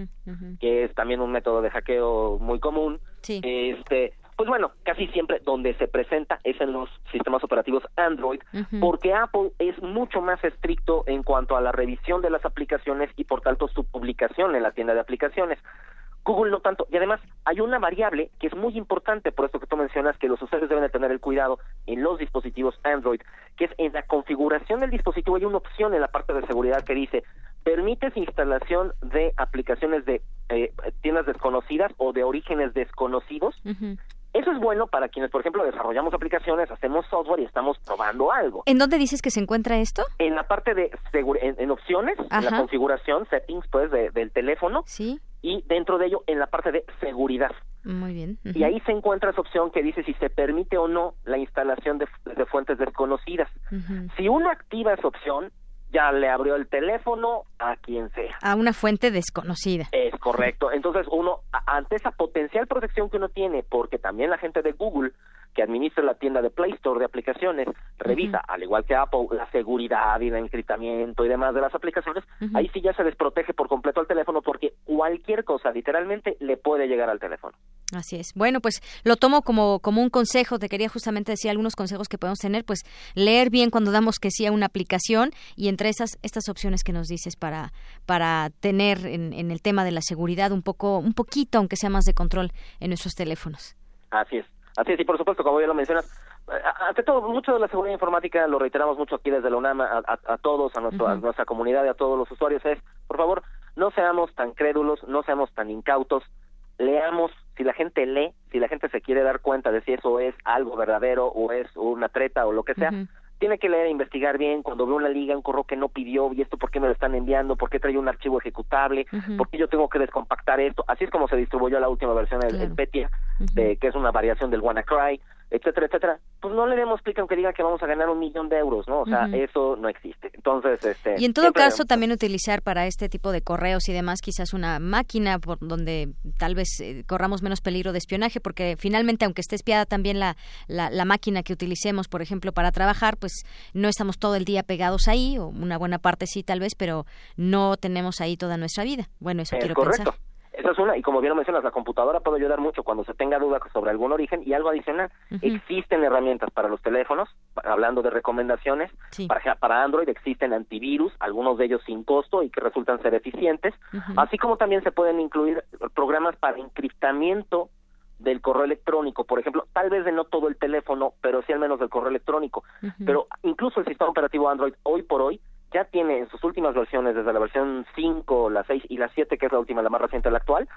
que es también un método de hackeo muy común. Este, pues bueno, casi siempre donde se presenta es en los sistemas operativos Android, porque Apple es mucho más estricto en cuanto a la revisión de las aplicaciones y por tanto su publicación en la tienda de aplicaciones. Google no tanto. Y además hay una variable que es muy importante, por esto que tú mencionas, que los usuarios deben de tener el cuidado en los dispositivos Android, que es en la configuración del dispositivo hay una opción en la parte de seguridad que dice permites instalación de aplicaciones de eh, tiendas desconocidas o de orígenes desconocidos eso es bueno para quienes, por ejemplo, desarrollamos aplicaciones, hacemos software y estamos probando algo. ¿En dónde dices que se encuentra esto? En la parte de en, en opciones, en la configuración, settings, pues, del teléfono. Sí. Y dentro de ello, en la parte de seguridad. Muy bien. Y ahí se encuentra esa opción que dice si se permite o no la instalación de, fuentes desconocidas. Si uno activa esa opción, ya le abrió el teléfono a quien sea. A una fuente desconocida. Es correcto. Entonces uno, ante esa potencial protección que uno tiene, porque también la gente de Google que administra la tienda de Play Store de aplicaciones revisa, al igual que Apple, la seguridad y el encriptamiento y demás de las aplicaciones, ahí sí ya se desprotege por completo al teléfono porque cualquier cosa literalmente le puede llegar al teléfono. Así es. Bueno, pues lo tomo como, como un consejo. Te quería justamente decir algunos consejos que podemos tener. Pues leer bien cuando damos que sí a una aplicación y entre esas estas opciones que nos dices para, para tener en, en el tema de la seguridad un poco, un poquito, aunque sea más de control en nuestros teléfonos. Así es. Así es, y por supuesto, como ya lo mencionas, ante todo, mucho de la seguridad informática, lo reiteramos mucho aquí desde la UNAM, a, todos, a, a nuestra comunidad y a todos los usuarios, es, por favor, no seamos tan crédulos, no seamos tan incautos, leamos, si la gente lee, si la gente se quiere dar cuenta de si eso es algo verdadero o es una treta o lo que sea, tiene que leer e investigar bien cuando ve una liga, un correo que no pidió, y esto por qué me lo están enviando, por qué trae un archivo ejecutable, por qué yo tengo que descompactar esto. Así es como se distribuyó la última versión del Petia, de, que es una variación del WannaCry etcétera, etcétera, pues no le demos clic aunque diga que vamos a ganar un millón de euros, ¿no? O sea, eso no existe. Entonces, este... Y en todo caso, también utilizar para este tipo de correos y demás quizás una máquina por donde tal vez eh, corramos menos peligro de espionaje, porque finalmente, aunque esté espiada también la, la, máquina que utilicemos, por ejemplo, para trabajar, pues no estamos todo el día pegados ahí, o una buena parte sí tal vez, pero no tenemos ahí toda nuestra vida. Bueno, eso quiero pensar. Esa es una, y como bien lo mencionas, la computadora puede ayudar mucho cuando se tenga duda sobre algún origen y algo adicional. Existen herramientas para los teléfonos, hablando de recomendaciones, para, para Android existen antivirus, algunos de ellos sin costo y que resultan ser eficientes, así como también se pueden incluir programas para encriptamiento del correo electrónico, por ejemplo, tal vez de no todo el teléfono, pero sí al menos del correo electrónico. Pero incluso el sistema operativo Android hoy por hoy ya tiene en sus últimas versiones, desde la versión 5, la 6 y la 7, que es la última, la más reciente, la actual,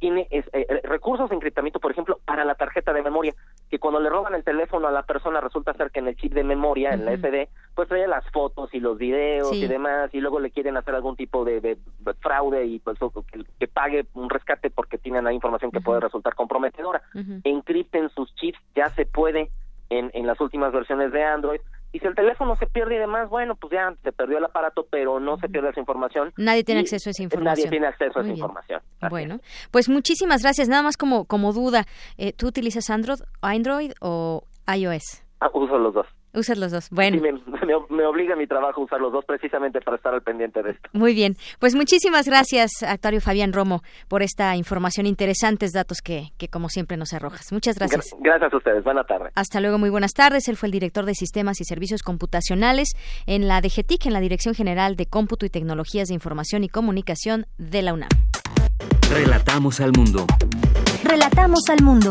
tiene eh, eh, recursos de encriptamiento, por ejemplo, para la tarjeta de memoria, que que cuando le roban el teléfono a la persona resulta ser que en el chip de memoria, en la SD, pues trae las fotos y los videos y demás, y luego le quieren hacer algún tipo de, fraude y pues que, pague un rescate porque tienen la información que puede resultar comprometedora. Encripten sus chips, ya se puede en, en las últimas versiones de Android. Y si el teléfono se pierde y demás, bueno, pues ya se perdió el aparato, pero no se pierde esa información. Nadie tiene acceso a esa información. Nadie tiene acceso a esa información. Bueno, pues muchísimas gracias. Nada más como, como duda, eh, ¿tú utilizas Android, Android o iOS? Ah, uso los dos. Usas los dos. Bueno. me, obliga mi trabajo a usar los dos precisamente para estar al pendiente de esto. Muy bien. Pues muchísimas gracias, actuario Fabián Romo, por esta información, interesantes datos que, que como siempre nos arrojas. Muchas gracias. gracias a ustedes. Buenas tardes. Hasta luego, muy buenas tardes. Él fue el director de Sistemas y Servicios Computacionales en la DGTIC, en la Dirección General de Cómputo y Tecnologías de Información y Comunicación de la UNAM. Relatamos al mundo. Relatamos al mundo.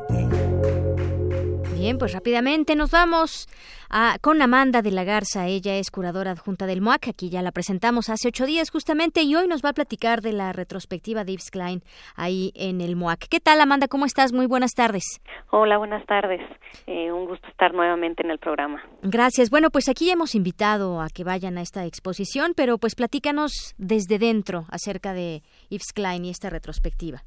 Bien, pues rápidamente nos vamos a, con Amanda de la Garza. Ella es curadora adjunta del MOAC. Aquí ya la presentamos hace ocho días justamente y hoy nos va a platicar de la retrospectiva de Yves Klein ahí en el MOAC. ¿Qué tal, Amanda? ¿Cómo estás? Muy buenas tardes. Hola, buenas tardes. Eh, un gusto estar nuevamente en el programa. Gracias. Bueno, pues aquí ya hemos invitado a que vayan a esta exposición, pero pues platícanos desde dentro acerca de Yves Klein y esta retrospectiva.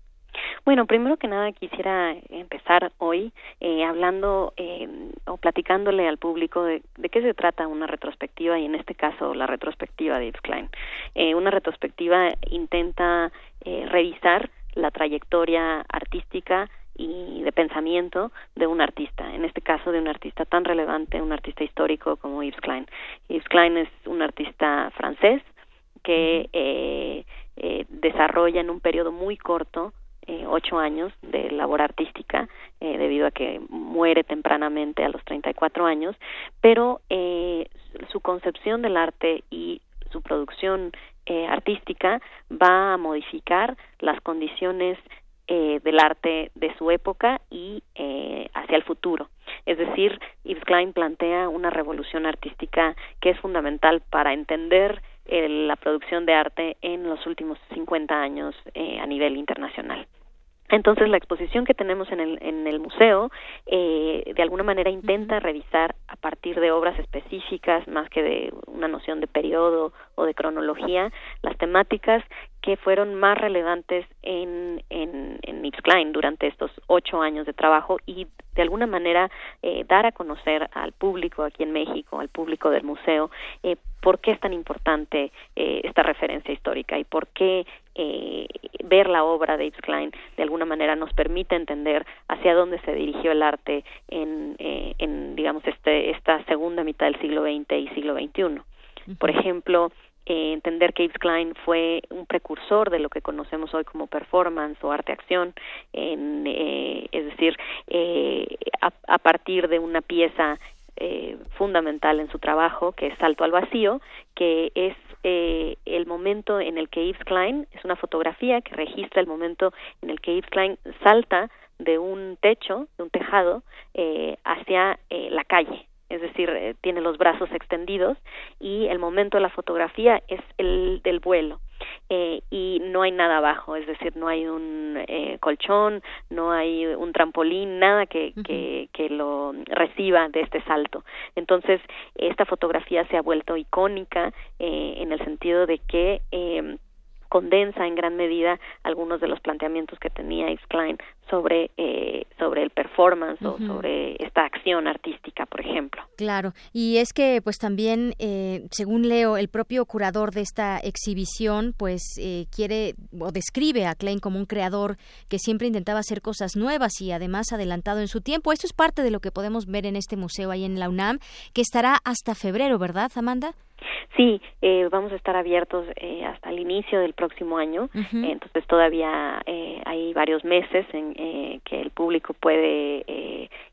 Bueno, primero que nada quisiera empezar hoy eh, hablando eh, o platicándole al público de, qué se trata una retrospectiva y en este caso la retrospectiva de Yves Klein. Eh, una retrospectiva intenta revisar la trayectoria artística y de pensamiento de un artista, en este caso de un artista tan relevante, un artista histórico como Yves Klein. Yves Klein es un artista francés que desarrolla en un periodo muy corto eh, ocho años de labor artística eh, debido a que muere tempranamente a los 34 años, pero eh, su concepción del arte y su producción eh, artística va a modificar las condiciones eh, del arte de su época y hacia el futuro. Es decir, Yves Klein plantea una revolución artística que es fundamental para entender la producción de arte en los últimos 50 años a nivel internacional. Entonces, la exposición que tenemos en el, en el museo, eh, de alguna manera intenta revisar a partir de obras específicas, más que de una noción de periodo o de cronología, las temáticas que fueron más relevantes en, en, en durante estos ocho años de trabajo y de alguna manera eh, dar a conocer al público aquí en México, al público del museo, eh, por qué es tan importante eh, esta referencia histórica y por qué eh, ver la obra de Yves Klein de alguna manera nos permite entender hacia dónde se dirigió el arte en, eh, en digamos este esta segunda mitad del siglo XX y siglo XXI. Por ejemplo, eh, entender que Yves Klein fue un precursor de lo que conocemos hoy como performance o arte-acción, eh, es decir, eh, a, a, partir de una pieza eh, fundamental en su trabajo, que es Salto al Vacío, que es eh, el momento en el que Yves Klein, es una fotografía que registra el momento en el que Yves Klein salta de un techo, de un tejado, eh, hacia eh, la calle, es decir, eh, tiene los brazos extendidos y el momento de la fotografía es el del vuelo. Eh, y no hay nada abajo, es decir, no hay un eh, colchón, no hay un trampolín, nada que, que, que lo reciba de este salto. Entonces, esta fotografía se ha vuelto icónica eh, en el sentido de que eh, condensa en gran medida algunos de los planteamientos que tenía Yves Klein sobre eh, sobre el performance uh -huh. o sobre esta acción artística, por ejemplo. Claro, y es que pues también eh, según leo el propio curador de esta exhibición pues eh, quiere o describe a Klein como un creador que siempre intentaba hacer cosas nuevas y además adelantado en su tiempo. Esto es parte de lo que podemos ver en este museo ahí en la UNAM que estará hasta febrero, ¿verdad, Amanda? Sí, eh, vamos a estar abiertos eh, hasta el inicio del próximo año, uh -huh. entonces todavía eh, hay varios meses en eh, que el público puede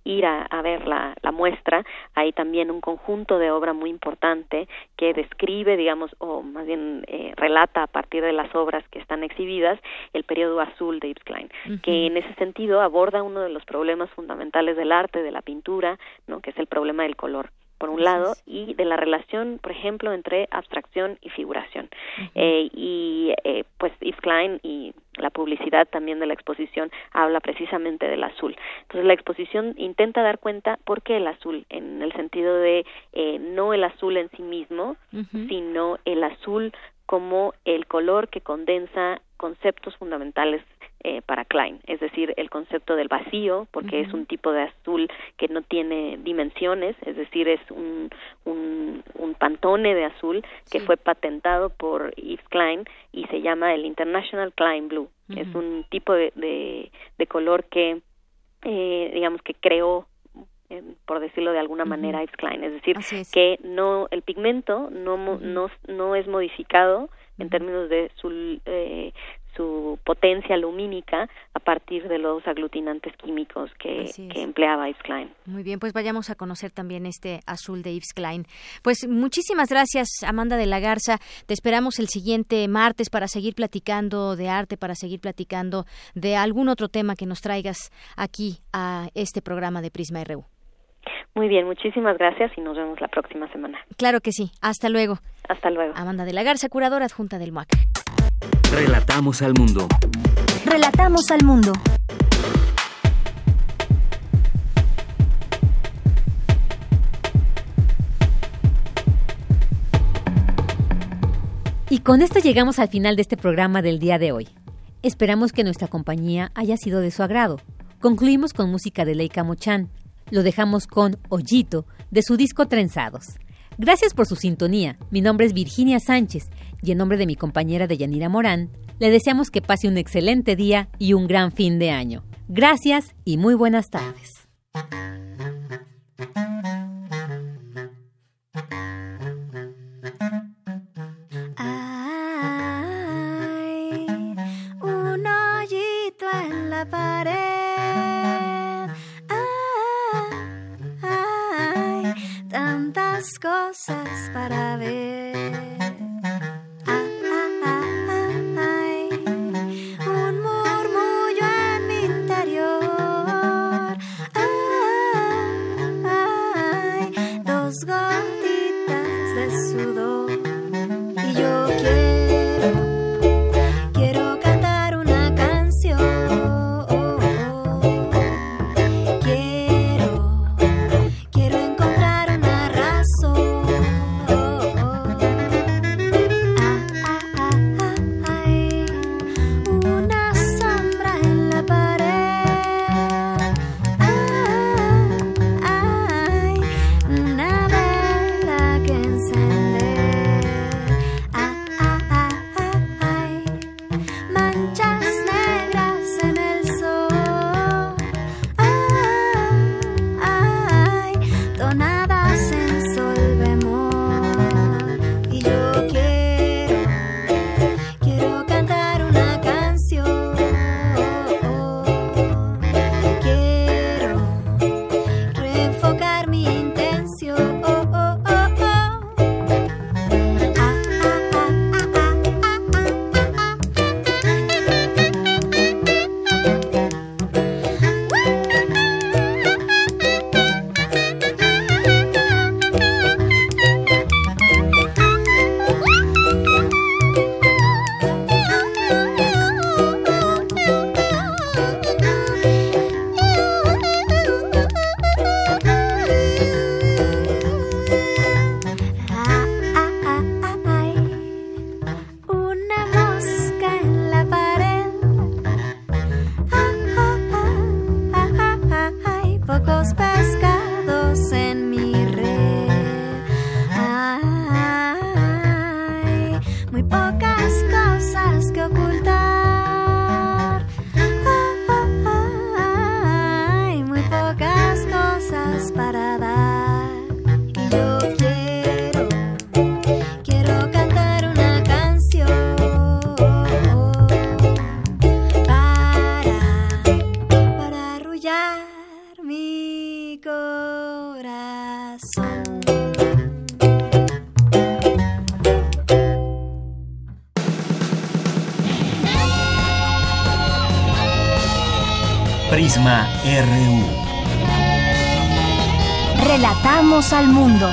ir a, ver la, la, muestra, hay también un conjunto de obra muy importante que describe, digamos, o más bien eh, relata a partir de las obras que están exhibidas el periodo azul de Yves Klein, que en ese sentido aborda uno de los problemas fundamentales del arte, de la pintura, ¿no? que es el problema del color por un lado, y de la relación, por ejemplo, entre abstracción y figuración. eh, y eh, pues Yves Klein y la publicidad también de la exposición habla precisamente del azul. Entonces la exposición intenta dar cuenta por qué el azul, en el sentido de eh, no el azul en sí mismo, sino el azul como el color que condensa conceptos fundamentales eh, para Klein, es decir, el concepto del vacío, porque es un tipo de azul que no tiene dimensiones, es decir, es un, un, un pantone de azul que fue patentado por Yves Klein y se llama el International Klein Blue. Es un tipo de, de, color que, eh, digamos, que creó por decirlo de alguna manera, Yves Klein, es decir, que no el pigmento no, no, no es modificado en términos de su, eh, su potencia lumínica a partir de los aglutinantes químicos que, empleaba Yves Klein. Muy bien, pues vayamos a conocer también este azul de Yves Klein. Pues muchísimas gracias, Amanda de la Garza. Te esperamos el siguiente martes para seguir platicando de arte, para seguir platicando de algún otro tema que nos traigas aquí a este programa de Prisma RU. Muy bien, muchísimas gracias y nos vemos la próxima semana. Claro que sí. Hasta luego. Hasta luego. Amanda de la Garza, curadora adjunta del MUAC. Relatamos al mundo. Relatamos al mundo. Y con esto llegamos al final de este programa del día de hoy. Esperamos que nuestra compañía haya sido de su agrado. Concluimos con música de Leica Mochan lo dejamos con Ollito de su disco Trenzados. Gracias por su sintonía. Mi nombre es Virginia Sánchez y en nombre de mi compañera Deyanira Morán, le deseamos que pase un excelente día y un gran fin de año. Gracias y muy buenas tardes. un hoyito en la pared cosas para ver. RU. Relatamos al mundo.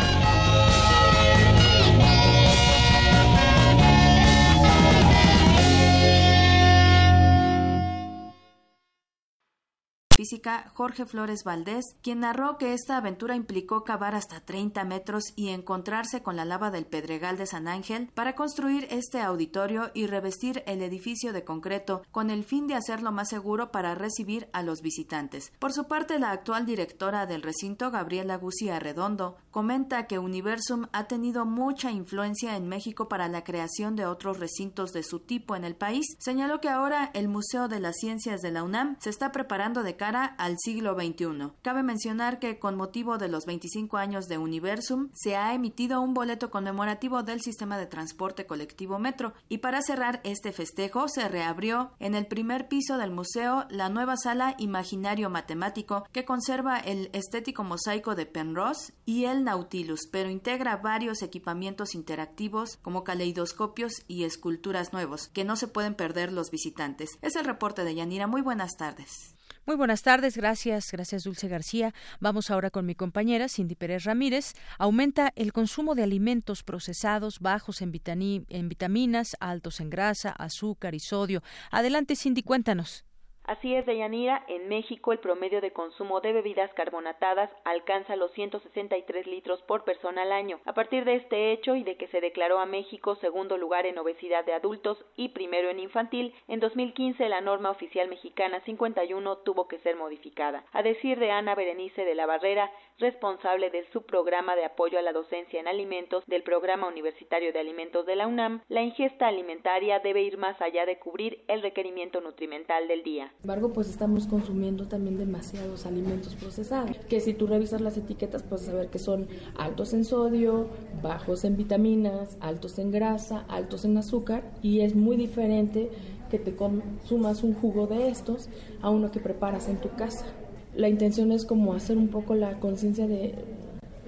Jorge Flores Valdés, quien narró que esta aventura implicó cavar hasta 30 metros y encontrarse con la lava del Pedregal de San Ángel para construir este auditorio y revestir el edificio de concreto con el fin de hacerlo más seguro para recibir a los visitantes. Por su parte, la actual directora del recinto, Gabriela Gucía Redondo, comenta que Universum ha tenido mucha influencia en México para la creación de otros recintos de su tipo en el país. Señaló que ahora el Museo de las Ciencias de la UNAM se está preparando de cara al siglo XXI. Cabe mencionar que con motivo de los 25 años de Universum se ha emitido un boleto conmemorativo del sistema de transporte colectivo Metro y para cerrar este festejo se reabrió en el primer piso del museo la nueva sala Imaginario Matemático que conserva el estético mosaico de Penrose y el Nautilus, pero integra varios equipamientos interactivos como caleidoscopios y esculturas nuevos que no se pueden perder los visitantes. Es el reporte de Yanira. Muy buenas tardes. Muy buenas tardes, gracias, gracias Dulce García. Vamos ahora con mi compañera Cindy Pérez Ramírez. Aumenta el consumo de alimentos procesados bajos en, vitaminas, altos en grasa, azúcar y sodio. Adelante Cindy, cuéntanos. Así es, Deyanira, en México el promedio de consumo de bebidas carbonatadas alcanza los 163 litros por persona al año. A partir de este hecho y de que se declaró a México segundo lugar en obesidad de adultos y primero en infantil, en 2015 la norma oficial mexicana 51 tuvo que ser modificada. A decir de Ana Berenice de la Barrera, responsable del subprograma de apoyo a la docencia en alimentos del Programa Universitario de Alimentos de la UNAM, la ingesta alimentaria debe ir más allá de cubrir el requerimiento nutrimental del día. Sin embargo, pues estamos consumiendo también demasiados alimentos procesados, que si tú revisas las etiquetas puedes saber que son altos en sodio, bajos en vitaminas, altos en grasa, altos en azúcar y es muy diferente que te consumas un jugo de estos a uno que preparas en tu casa. La intención es como hacer un poco la conciencia de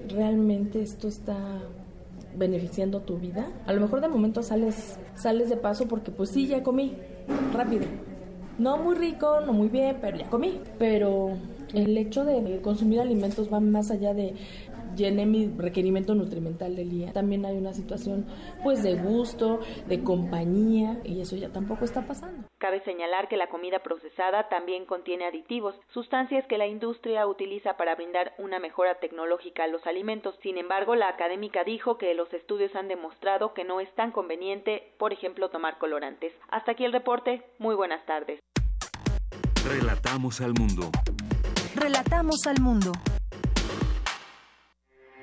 realmente esto está beneficiando tu vida. A lo mejor de momento sales sales de paso porque pues sí ya comí rápido no muy rico, no muy bien, pero ya comí. Pero el hecho de consumir alimentos va más allá de llené mi requerimiento nutrimental del día. También hay una situación pues de gusto, de compañía y eso ya tampoco está pasando. Cabe señalar que la comida procesada también contiene aditivos, sustancias que la industria utiliza para brindar una mejora tecnológica a los alimentos. Sin embargo, la académica dijo que los estudios han demostrado que no es tan conveniente, por ejemplo, tomar colorantes. Hasta aquí el reporte. Muy buenas tardes. Relatamos al mundo. Relatamos al mundo.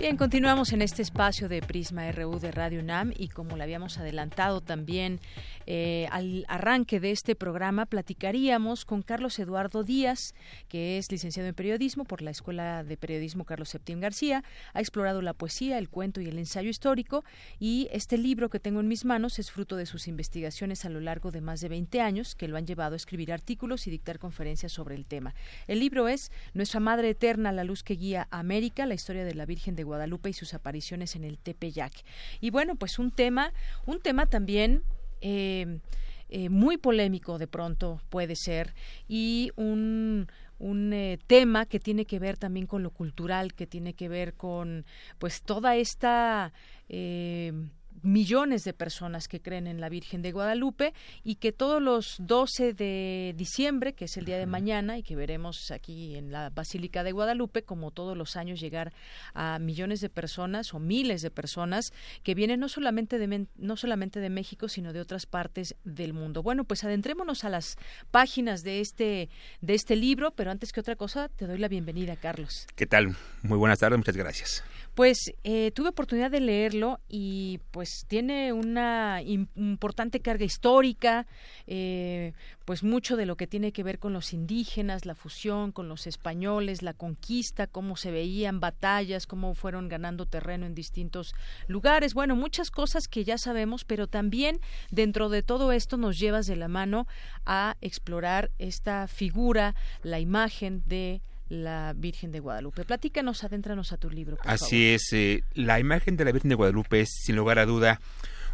Bien, continuamos en este espacio de Prisma RU de Radio UNAM y como le habíamos adelantado también eh, al arranque de este programa, platicaríamos con Carlos Eduardo Díaz, que es licenciado en periodismo por la Escuela de Periodismo Carlos Septién García, ha explorado la poesía, el cuento y el ensayo histórico y este libro que tengo en mis manos es fruto de sus investigaciones a lo largo de más de 20 años que lo han llevado a escribir artículos y dictar conferencias sobre el tema. El libro es Nuestra Madre Eterna, la luz que guía a América, la historia de la Virgen de Guadalupe y sus apariciones en el Tepeyac. Y bueno, pues un tema, un tema también eh, eh, muy polémico de pronto puede ser y un un eh, tema que tiene que ver también con lo cultural, que tiene que ver con pues toda esta eh, millones de personas que creen en la Virgen de Guadalupe y que todos los 12 de diciembre, que es el día de mañana y que veremos aquí en la Basílica de Guadalupe, como todos los años llegar a millones de personas o miles de personas que vienen no solamente de no solamente de México, sino de otras partes del mundo. Bueno, pues adentrémonos a las páginas de este de este libro, pero antes que otra cosa, te doy la bienvenida, Carlos. ¿Qué tal? Muy buenas tardes, muchas gracias. Pues eh, tuve oportunidad de leerlo y pues tiene una importante carga histórica, eh, pues mucho de lo que tiene que ver con los indígenas, la fusión con los españoles, la conquista, cómo se veían batallas, cómo fueron ganando terreno en distintos lugares. Bueno, muchas cosas que ya sabemos, pero también dentro de todo esto nos llevas de la mano a explorar esta figura, la imagen de la Virgen de Guadalupe. Platícanos, adéntranos a tu libro. Así es, eh, la imagen de la Virgen de Guadalupe es, sin lugar a duda,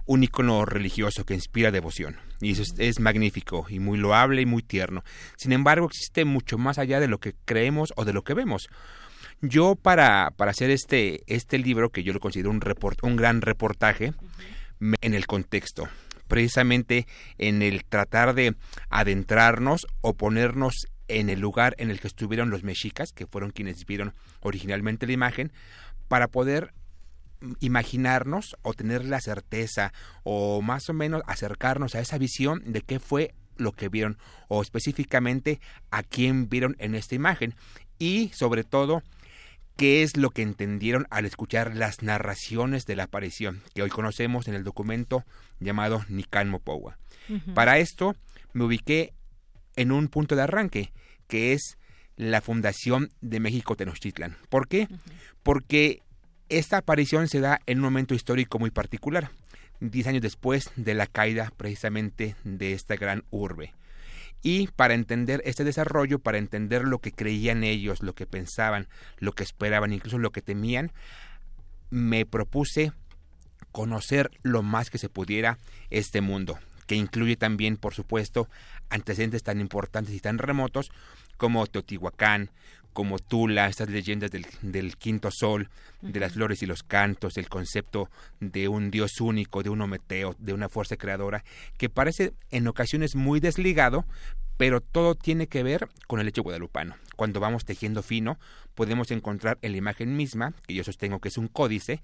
un icono religioso que inspira devoción. Y eso es, magnífico y muy loable y muy tierno. Sin embargo, existe mucho más allá de lo que creemos o de lo que vemos. Yo para, para hacer este, este libro, que yo lo considero un, un gran reportaje, en el contexto, precisamente en el tratar de adentrarnos o ponernos en el lugar en el que estuvieron los mexicas, que fueron quienes vieron originalmente la imagen, para poder imaginarnos o tener la certeza o más o menos acercarnos a esa visión de qué fue lo que vieron o específicamente a quién vieron en esta imagen y sobre todo qué es lo que entendieron al escuchar las narraciones de la aparición que hoy conocemos en el documento llamado Nican Mopowa. Para esto me ubiqué en un punto de arranque que es la fundación de México Tenochtitlan. ¿Por qué? Porque esta aparición se da en un momento histórico muy particular, diez años después de la caída precisamente de esta gran urbe. Y para entender este desarrollo, para entender lo que creían ellos, lo que pensaban, lo que esperaban, incluso lo que temían, me propuse conocer lo más que se pudiera este mundo, que incluye también, por supuesto, antecedentes tan importantes y tan remotos como Teotihuacán, como Tula, estas leyendas del, del quinto sol, de las flores y los cantos, el concepto de un dios único, de un ometeo, de una fuerza creadora, que parece en ocasiones muy desligado, pero todo tiene que ver con el hecho guadalupano. Cuando vamos tejiendo fino, podemos encontrar en la imagen misma, que yo sostengo que es un códice,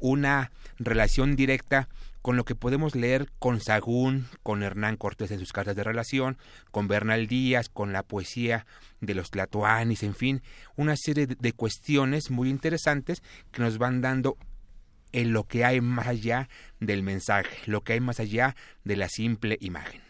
una relación directa con lo que podemos leer con Sagún, con Hernán Cortés en sus cartas de relación, con Bernal Díaz, con la poesía de los Tlatoanis, en fin, una serie de cuestiones muy interesantes que nos van dando en lo que hay más allá del mensaje, lo que hay más allá de la simple imagen.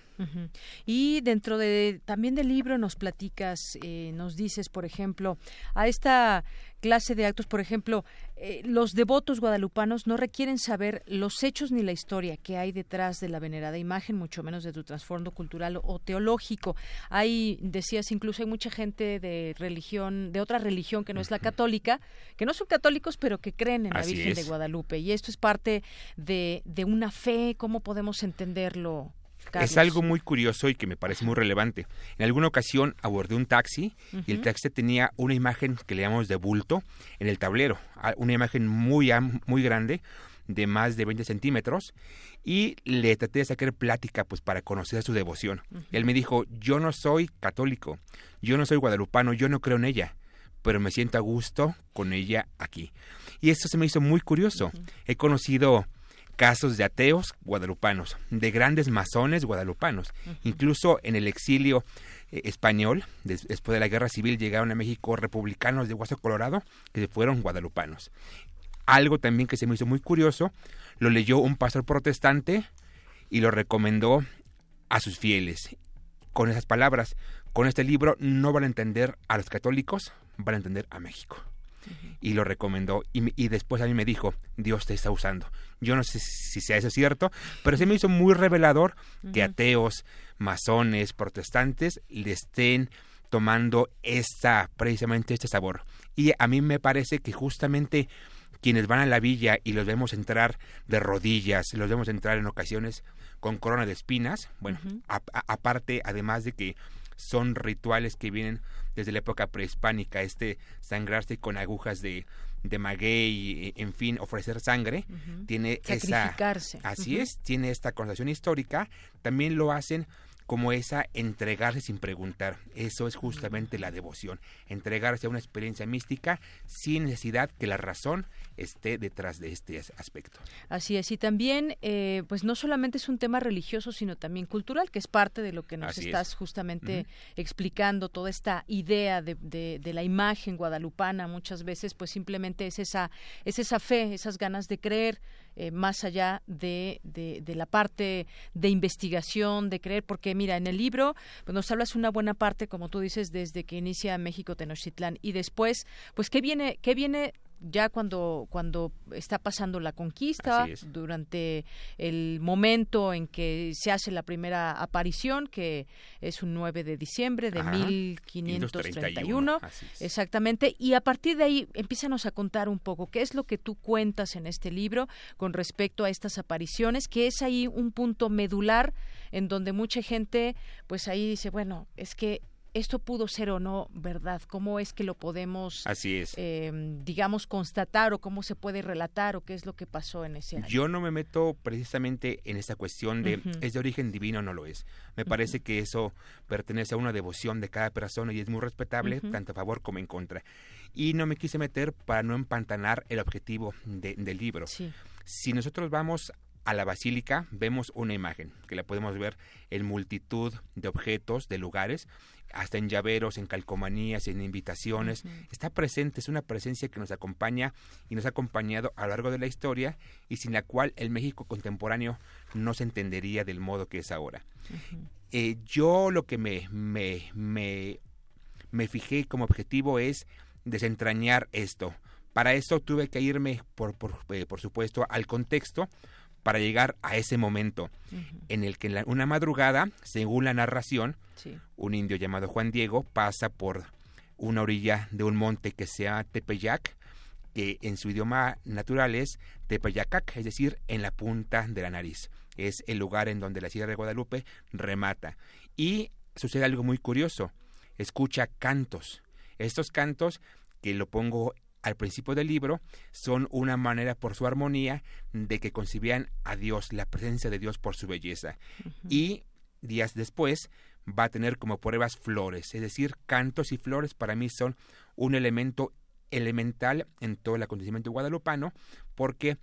Y dentro de también del libro nos platicas, eh, nos dices, por ejemplo, a esta clase de actos, por ejemplo, eh, los devotos guadalupanos no requieren saber los hechos ni la historia que hay detrás de la venerada imagen, mucho menos de tu trasfondo cultural o teológico. Hay, decías, incluso hay mucha gente de religión, de otra religión que no es la católica, que no son católicos, pero que creen en la Virgen de Guadalupe. Y esto es parte de, de una fe, ¿cómo podemos entenderlo? Es algo muy curioso y que me parece muy relevante. En alguna ocasión abordé un taxi y el taxi tenía una imagen que le llamamos de bulto en el tablero, una imagen muy, muy grande de más de 20 centímetros y le traté de sacar plática pues para conocer su devoción. Él me dijo, yo no soy católico, yo no soy guadalupano, yo no creo en ella, pero me siento a gusto con ella aquí. Y esto se me hizo muy curioso. He conocido casos de ateos guadalupanos, de grandes masones guadalupanos. Incluso en el exilio eh, español, después de la guerra civil, llegaron a México republicanos de Huaso Colorado que fueron guadalupanos. Algo también que se me hizo muy curioso, lo leyó un pastor protestante y lo recomendó a sus fieles. Con esas palabras, con este libro no van a entender a los católicos, van a entender a México y lo recomendó. Y, después a mí me dijo, Dios te está usando. Yo no sé si sea eso cierto, pero se me hizo muy revelador que ateos, masones, protestantes le estén tomando esta, precisamente este sabor. Y a mí me parece que justamente quienes van a la villa y los vemos entrar de rodillas, los vemos entrar en ocasiones con corona de espinas, bueno, aparte, además de que son rituales que vienen desde la época prehispánica, este sangrarse con agujas de, de maguey, en fin, ofrecer sangre, tiene esa... Así es, tiene esta connotación histórica, también lo hacen como esa entregarse sin preguntar. Eso es justamente la devoción, entregarse a una experiencia mística sin necesidad que la razón esté detrás de este aspecto. Así es, y también, eh, pues no solamente es un tema religioso, sino también cultural, que es parte de lo que nos estás justamente explicando, toda esta idea de, de, la imagen guadalupana, muchas veces, pues simplemente es esa, es esa fe, esas ganas de creer, eh, más allá de, de, de, la parte de investigación, de creer, porque mira, en el libro pues nos hablas una buena parte, como tú dices, desde que inicia México Tenochtitlán y después, pues qué viene, qué viene ya cuando, cuando está pasando la conquista, durante el momento en que se hace la primera aparición, que es un 9 de diciembre de 1531, exactamente, y a partir de ahí empízanos a contar un poco qué es lo que tú cuentas en este libro con respecto a estas apariciones, que es ahí un punto medular en donde mucha gente, pues ahí dice, bueno, es que esto pudo ser o no verdad, cómo es que lo podemos, Así es. Em, digamos, constatar o cómo se puede relatar o qué es lo que pasó en ese año. Yo no me meto precisamente en esta cuestión de es de origen divino o no lo es. Me parece que eso pertenece a una devoción de cada persona y es muy respetable, tanto a favor como en contra. Y no me quise meter para no empantanar el objetivo del libro. Si nosotros vamos a la basílica vemos una imagen que la podemos ver en multitud de objetos, de lugares, hasta en llaveros, en calcomanías, en invitaciones. Está presente, es una presencia que nos acompaña y nos ha acompañado a lo largo de la historia y sin la cual el México contemporáneo no se entendería del modo que es ahora. Eh, yo lo que me, me, me, me fijé como objetivo es desentrañar esto. Para eso tuve que irme, por, por, eh, por supuesto, al contexto, para llegar a ese momento en el que en una madrugada, según la narración, un indio llamado Juan Diego pasa por una orilla de un monte que se llama Tepeyac, que en su idioma natural es Tepeyacac, es decir, en la punta de la nariz. Es el lugar en donde la Sierra de Guadalupe remata. Y sucede algo muy curioso. Escucha cantos. Estos cantos que lo pongo al principio del libro son una manera por su armonía de que concibían a Dios, la presencia de Dios por su belleza. Y días después va a tener como pruebas flores, es decir, cantos y flores para mí son un elemento elemental en todo el acontecimiento guadalupano porque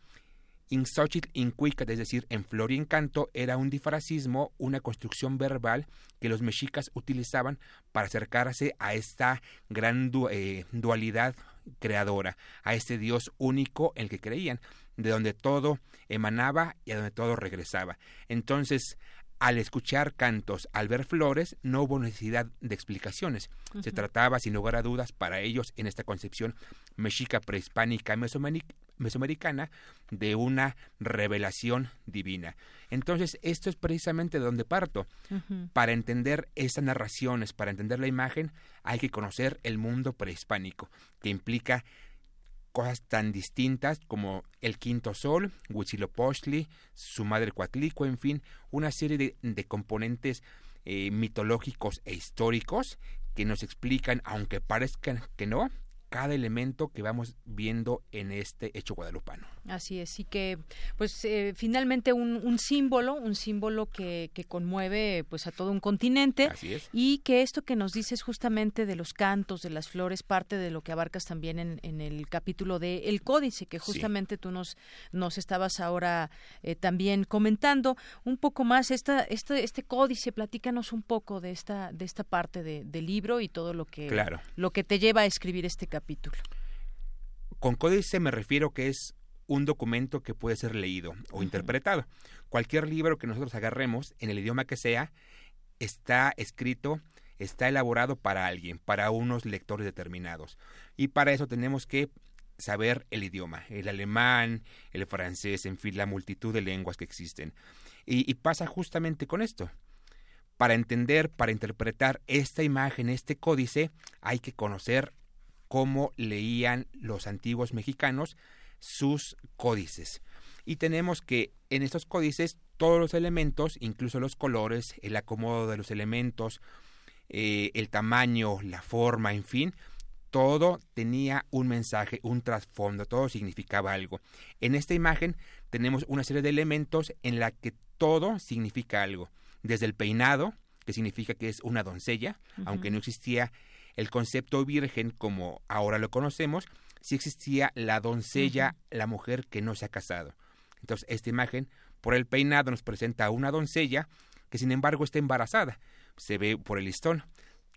In in es decir, en flor y en canto, era un difracismo, una construcción verbal que los mexicas utilizaban para acercarse a esta gran eh, dualidad creadora, a este Dios único en el que creían, de donde todo emanaba y a donde todo regresaba. Entonces, al escuchar cantos, al ver flores, no hubo necesidad de explicaciones. Se trataba, sin lugar a dudas, para ellos, en esta concepción mexica prehispánica mesoamericana, de una revelación divina. Entonces, esto es precisamente de donde parto. Para entender esas narraciones, para entender la imagen, hay que conocer el mundo prehispánico, que implica cosas tan distintas como el quinto sol, Huitzilopochtli, su madre Coatlico, en fin, una serie de, componentes eh, mitológicos e históricos que nos explican, aunque parezcan que no, cada elemento que vamos viendo en este hecho guadalupano. Así es, y que pues eh, finalmente un, símbolo, un símbolo que, que, conmueve pues a todo un continente Así es. y que esto que nos dices justamente de los cantos, de las flores, parte de lo que abarcas también en, en el capítulo de El Códice, que justamente tú nos, nos estabas ahora eh, también comentando un poco más esta, este, este códice, platícanos un poco de esta, de esta parte del libro y todo lo que, lo que te lleva a escribir este capítulo capítulo. Con códice me refiero que es un documento que puede ser leído o interpretado. Cualquier libro que nosotros agarremos, en el idioma que sea, está escrito, está elaborado para alguien, para unos lectores determinados. Y para eso tenemos que saber el idioma, el alemán, el francés, en fin, la multitud de lenguas que existen. Y, y pasa justamente con esto. Para entender, para interpretar esta imagen, este códice, hay que conocer cómo leían los antiguos mexicanos sus códices. Y tenemos que en estos códices todos los elementos, incluso los colores, el acomodo de los elementos, eh, el tamaño, la forma, en fin, todo tenía un mensaje, un trasfondo, todo significaba algo. En esta imagen tenemos una serie de elementos en la que todo significa algo, desde el peinado, que significa que es una doncella, aunque no existía el concepto virgen como ahora lo conocemos, sí existía la doncella, la mujer que no se ha casado. Entonces, esta imagen, por el peinado, nos presenta a una doncella que sin embargo está embarazada. Se ve por el listón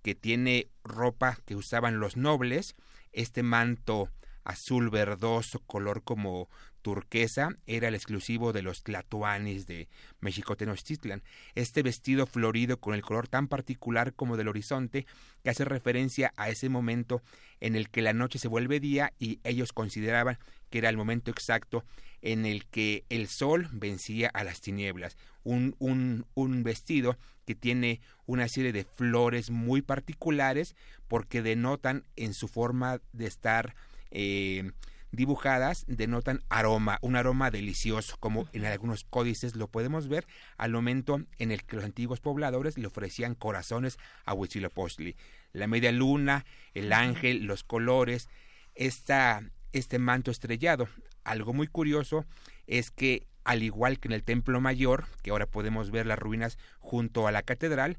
que tiene ropa que usaban los nobles, este manto azul verdoso, color como turquesa, era el exclusivo de los tlatoanis de México Tenochtitlan. Este vestido florido con el color tan particular como del horizonte, que hace referencia a ese momento en el que la noche se vuelve día y ellos consideraban que era el momento exacto en el que el sol vencía a las tinieblas. Un, un, un vestido que tiene una serie de flores muy particulares porque denotan en su forma de estar eh, dibujadas denotan aroma, un aroma delicioso, como en algunos códices lo podemos ver al momento en el que los antiguos pobladores le ofrecían corazones a Huitzilopochtli. La media luna, el ángel, los colores, esta, este manto estrellado. Algo muy curioso es que al igual que en el Templo Mayor, que ahora podemos ver las ruinas junto a la catedral,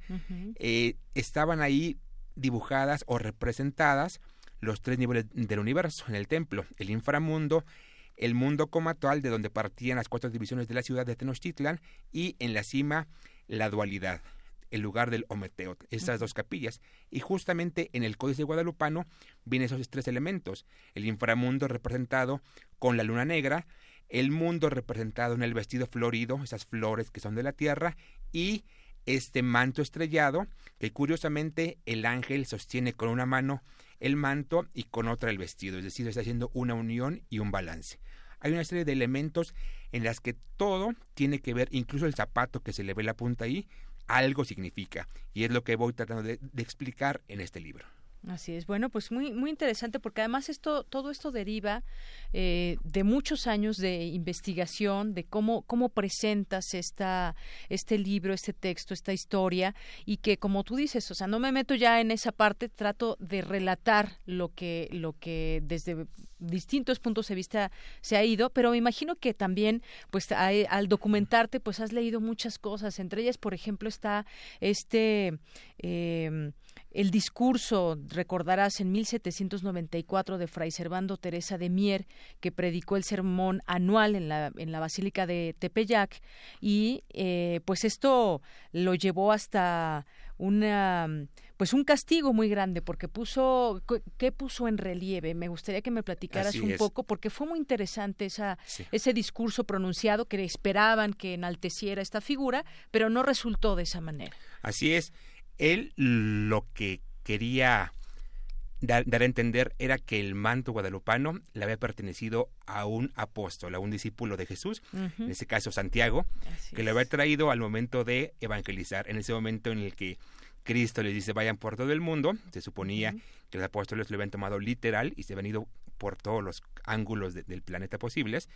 eh, estaban ahí dibujadas o representadas los tres niveles del universo en el templo, el inframundo, el mundo comatual de donde partían las cuatro divisiones de la ciudad de Tenochtitlan y en la cima la dualidad, el lugar del Ometeot, estas dos capillas. Y justamente en el Códice Guadalupano vienen esos tres elementos, el inframundo representado con la luna negra, el mundo representado en el vestido florido, esas flores que son de la tierra, y este manto estrellado, que curiosamente el ángel sostiene con una mano el manto y con otra el vestido, es decir, está haciendo una unión y un balance. Hay una serie de elementos en las que todo tiene que ver, incluso el zapato que se le ve la punta ahí, algo significa, y es lo que voy tratando de, de explicar en este libro. Así es. Bueno, pues muy muy interesante porque además esto todo esto deriva eh, de muchos años de investigación de cómo cómo presentas esta este libro, este texto, esta historia y que como tú dices, o sea, no me meto ya en esa parte, trato de relatar lo que lo que desde distintos puntos de vista se ha ido, pero me imagino que también pues al documentarte pues has leído muchas cosas, entre ellas por ejemplo está este eh, el discurso, recordarás, en 1794 de Fray Servando Teresa de Mier, que predicó el sermón anual en la, en la Basílica de Tepeyac, y eh, pues esto lo llevó hasta una pues un castigo muy grande porque puso qué puso en relieve me gustaría que me platicaras un poco porque fue muy interesante esa ese discurso pronunciado que esperaban que enalteciera esta figura pero no resultó de esa manera. Así es él lo que quería dar, a entender era que el manto guadalupano le había pertenecido a un apóstol, a un discípulo de Jesús, en ese caso Santiago, que le había traído al momento de evangelizar, en ese momento en el que Cristo les dice vayan por todo el mundo, se suponía que los apóstoles lo habían tomado literal y se habían ido por todos los ángulos del planeta posibles,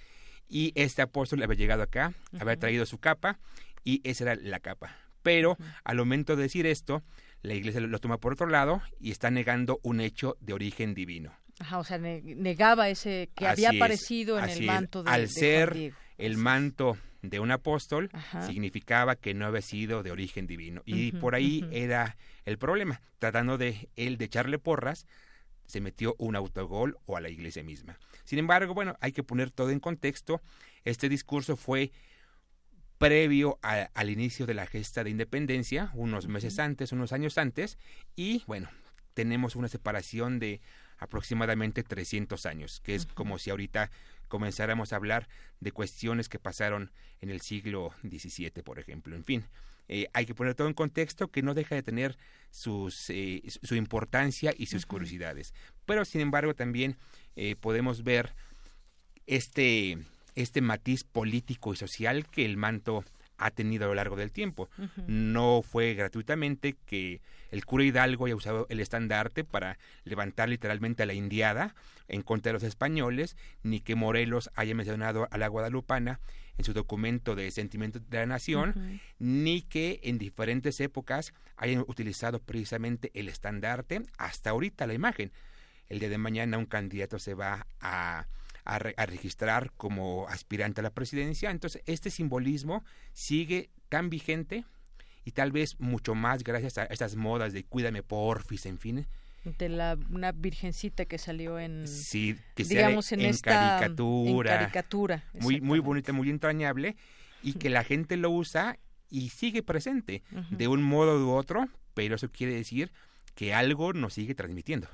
y este apóstol había llegado acá, había traído su capa, y esa era la capa pero al momento de decir esto, la iglesia lo, toma por otro lado y está negando un hecho de origen divino. Ajá, o sea, negaba ese que había aparecido en el manto de Al ser el manto de un apóstol, significaba que no había sido de origen divino. Y por ahí era el problema. Tratando de él de echarle porras, se metió un autogol o a la iglesia misma. Sin embargo, bueno, hay que poner todo en contexto. Este discurso fue previo al inicio de la gesta de independencia, unos meses antes, unos años antes, y bueno, tenemos una separación de aproximadamente 300 años, que es como si ahorita comenzáramos a hablar de cuestiones que pasaron en el siglo XVII, por ejemplo. En fin, eh, hay que poner todo en contexto que no deja de tener sus, eh, su importancia y sus curiosidades. Pero, sin embargo, también eh, podemos ver este este matiz político y social que el manto ha tenido a lo largo del tiempo. No fue gratuitamente que el cura Hidalgo haya usado el estandarte para levantar literalmente a la indiada en contra de los españoles, ni que Morelos haya mencionado a la guadalupana en su documento de sentimiento de la nación, ni que en diferentes épocas hayan utilizado precisamente el estandarte hasta ahorita la imagen. El día de mañana un candidato se va a a, registrar como aspirante a la presidencia. Entonces, este simbolismo sigue tan vigente y tal vez mucho más gracias a estas modas de cuídame porfis, en fin. De la, una virgencita que salió en, sí, que digamos, en, esta, caricatura. En caricatura muy, muy bonita, muy entrañable, y que la gente lo usa y sigue presente de un modo u otro, pero eso quiere decir que algo nos sigue transmitiendo.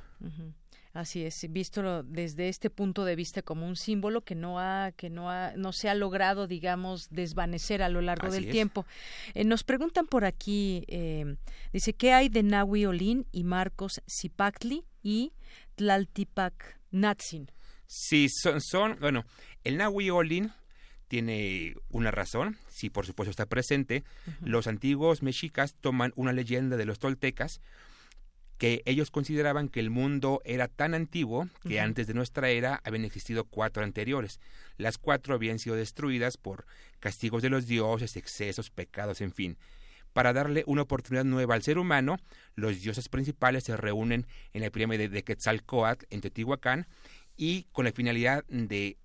Así es, visto desde este punto de vista como un símbolo que no ha, que no ha, no se ha logrado, digamos, desvanecer a lo largo del tiempo. Eh, nos preguntan por aquí, eh, dice, ¿qué hay de Nahui Olin y Marcos Zipactli y Tlaltipac Natsin? Sí, son, son, bueno, el Nahui Olin tiene una razón, sí, por supuesto está presente. Los antiguos mexicas toman una leyenda de los toltecas, que ellos consideraban que el mundo era tan antiguo que antes de nuestra era habían existido cuatro anteriores. Las cuatro habían sido destruidas por castigos de los dioses, excesos, pecados, en fin. Para darle una oportunidad nueva al ser humano, los dioses principales se reúnen en la pirámide de Quetzalcoatl en Teotihuacán y con la finalidad de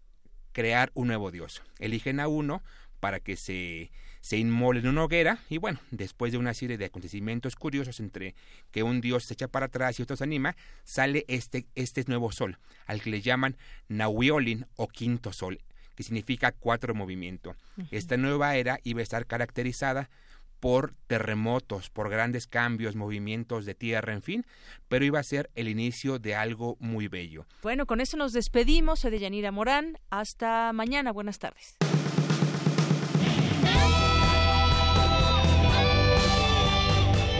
crear un nuevo dios. Eligen a uno para que se se inmola en una hoguera y bueno, después de una serie de acontecimientos curiosos entre que un dios se echa para atrás y otro se anima, sale este, este nuevo sol, al que le llaman Nahuiolin o quinto sol, que significa cuatro movimiento. Esta nueva era iba a estar caracterizada por terremotos, por grandes cambios, movimientos de tierra, en fin, pero iba a ser el inicio de algo muy bello. Bueno, con eso nos despedimos. Soy de Yanira Morán. Hasta mañana. Buenas tardes.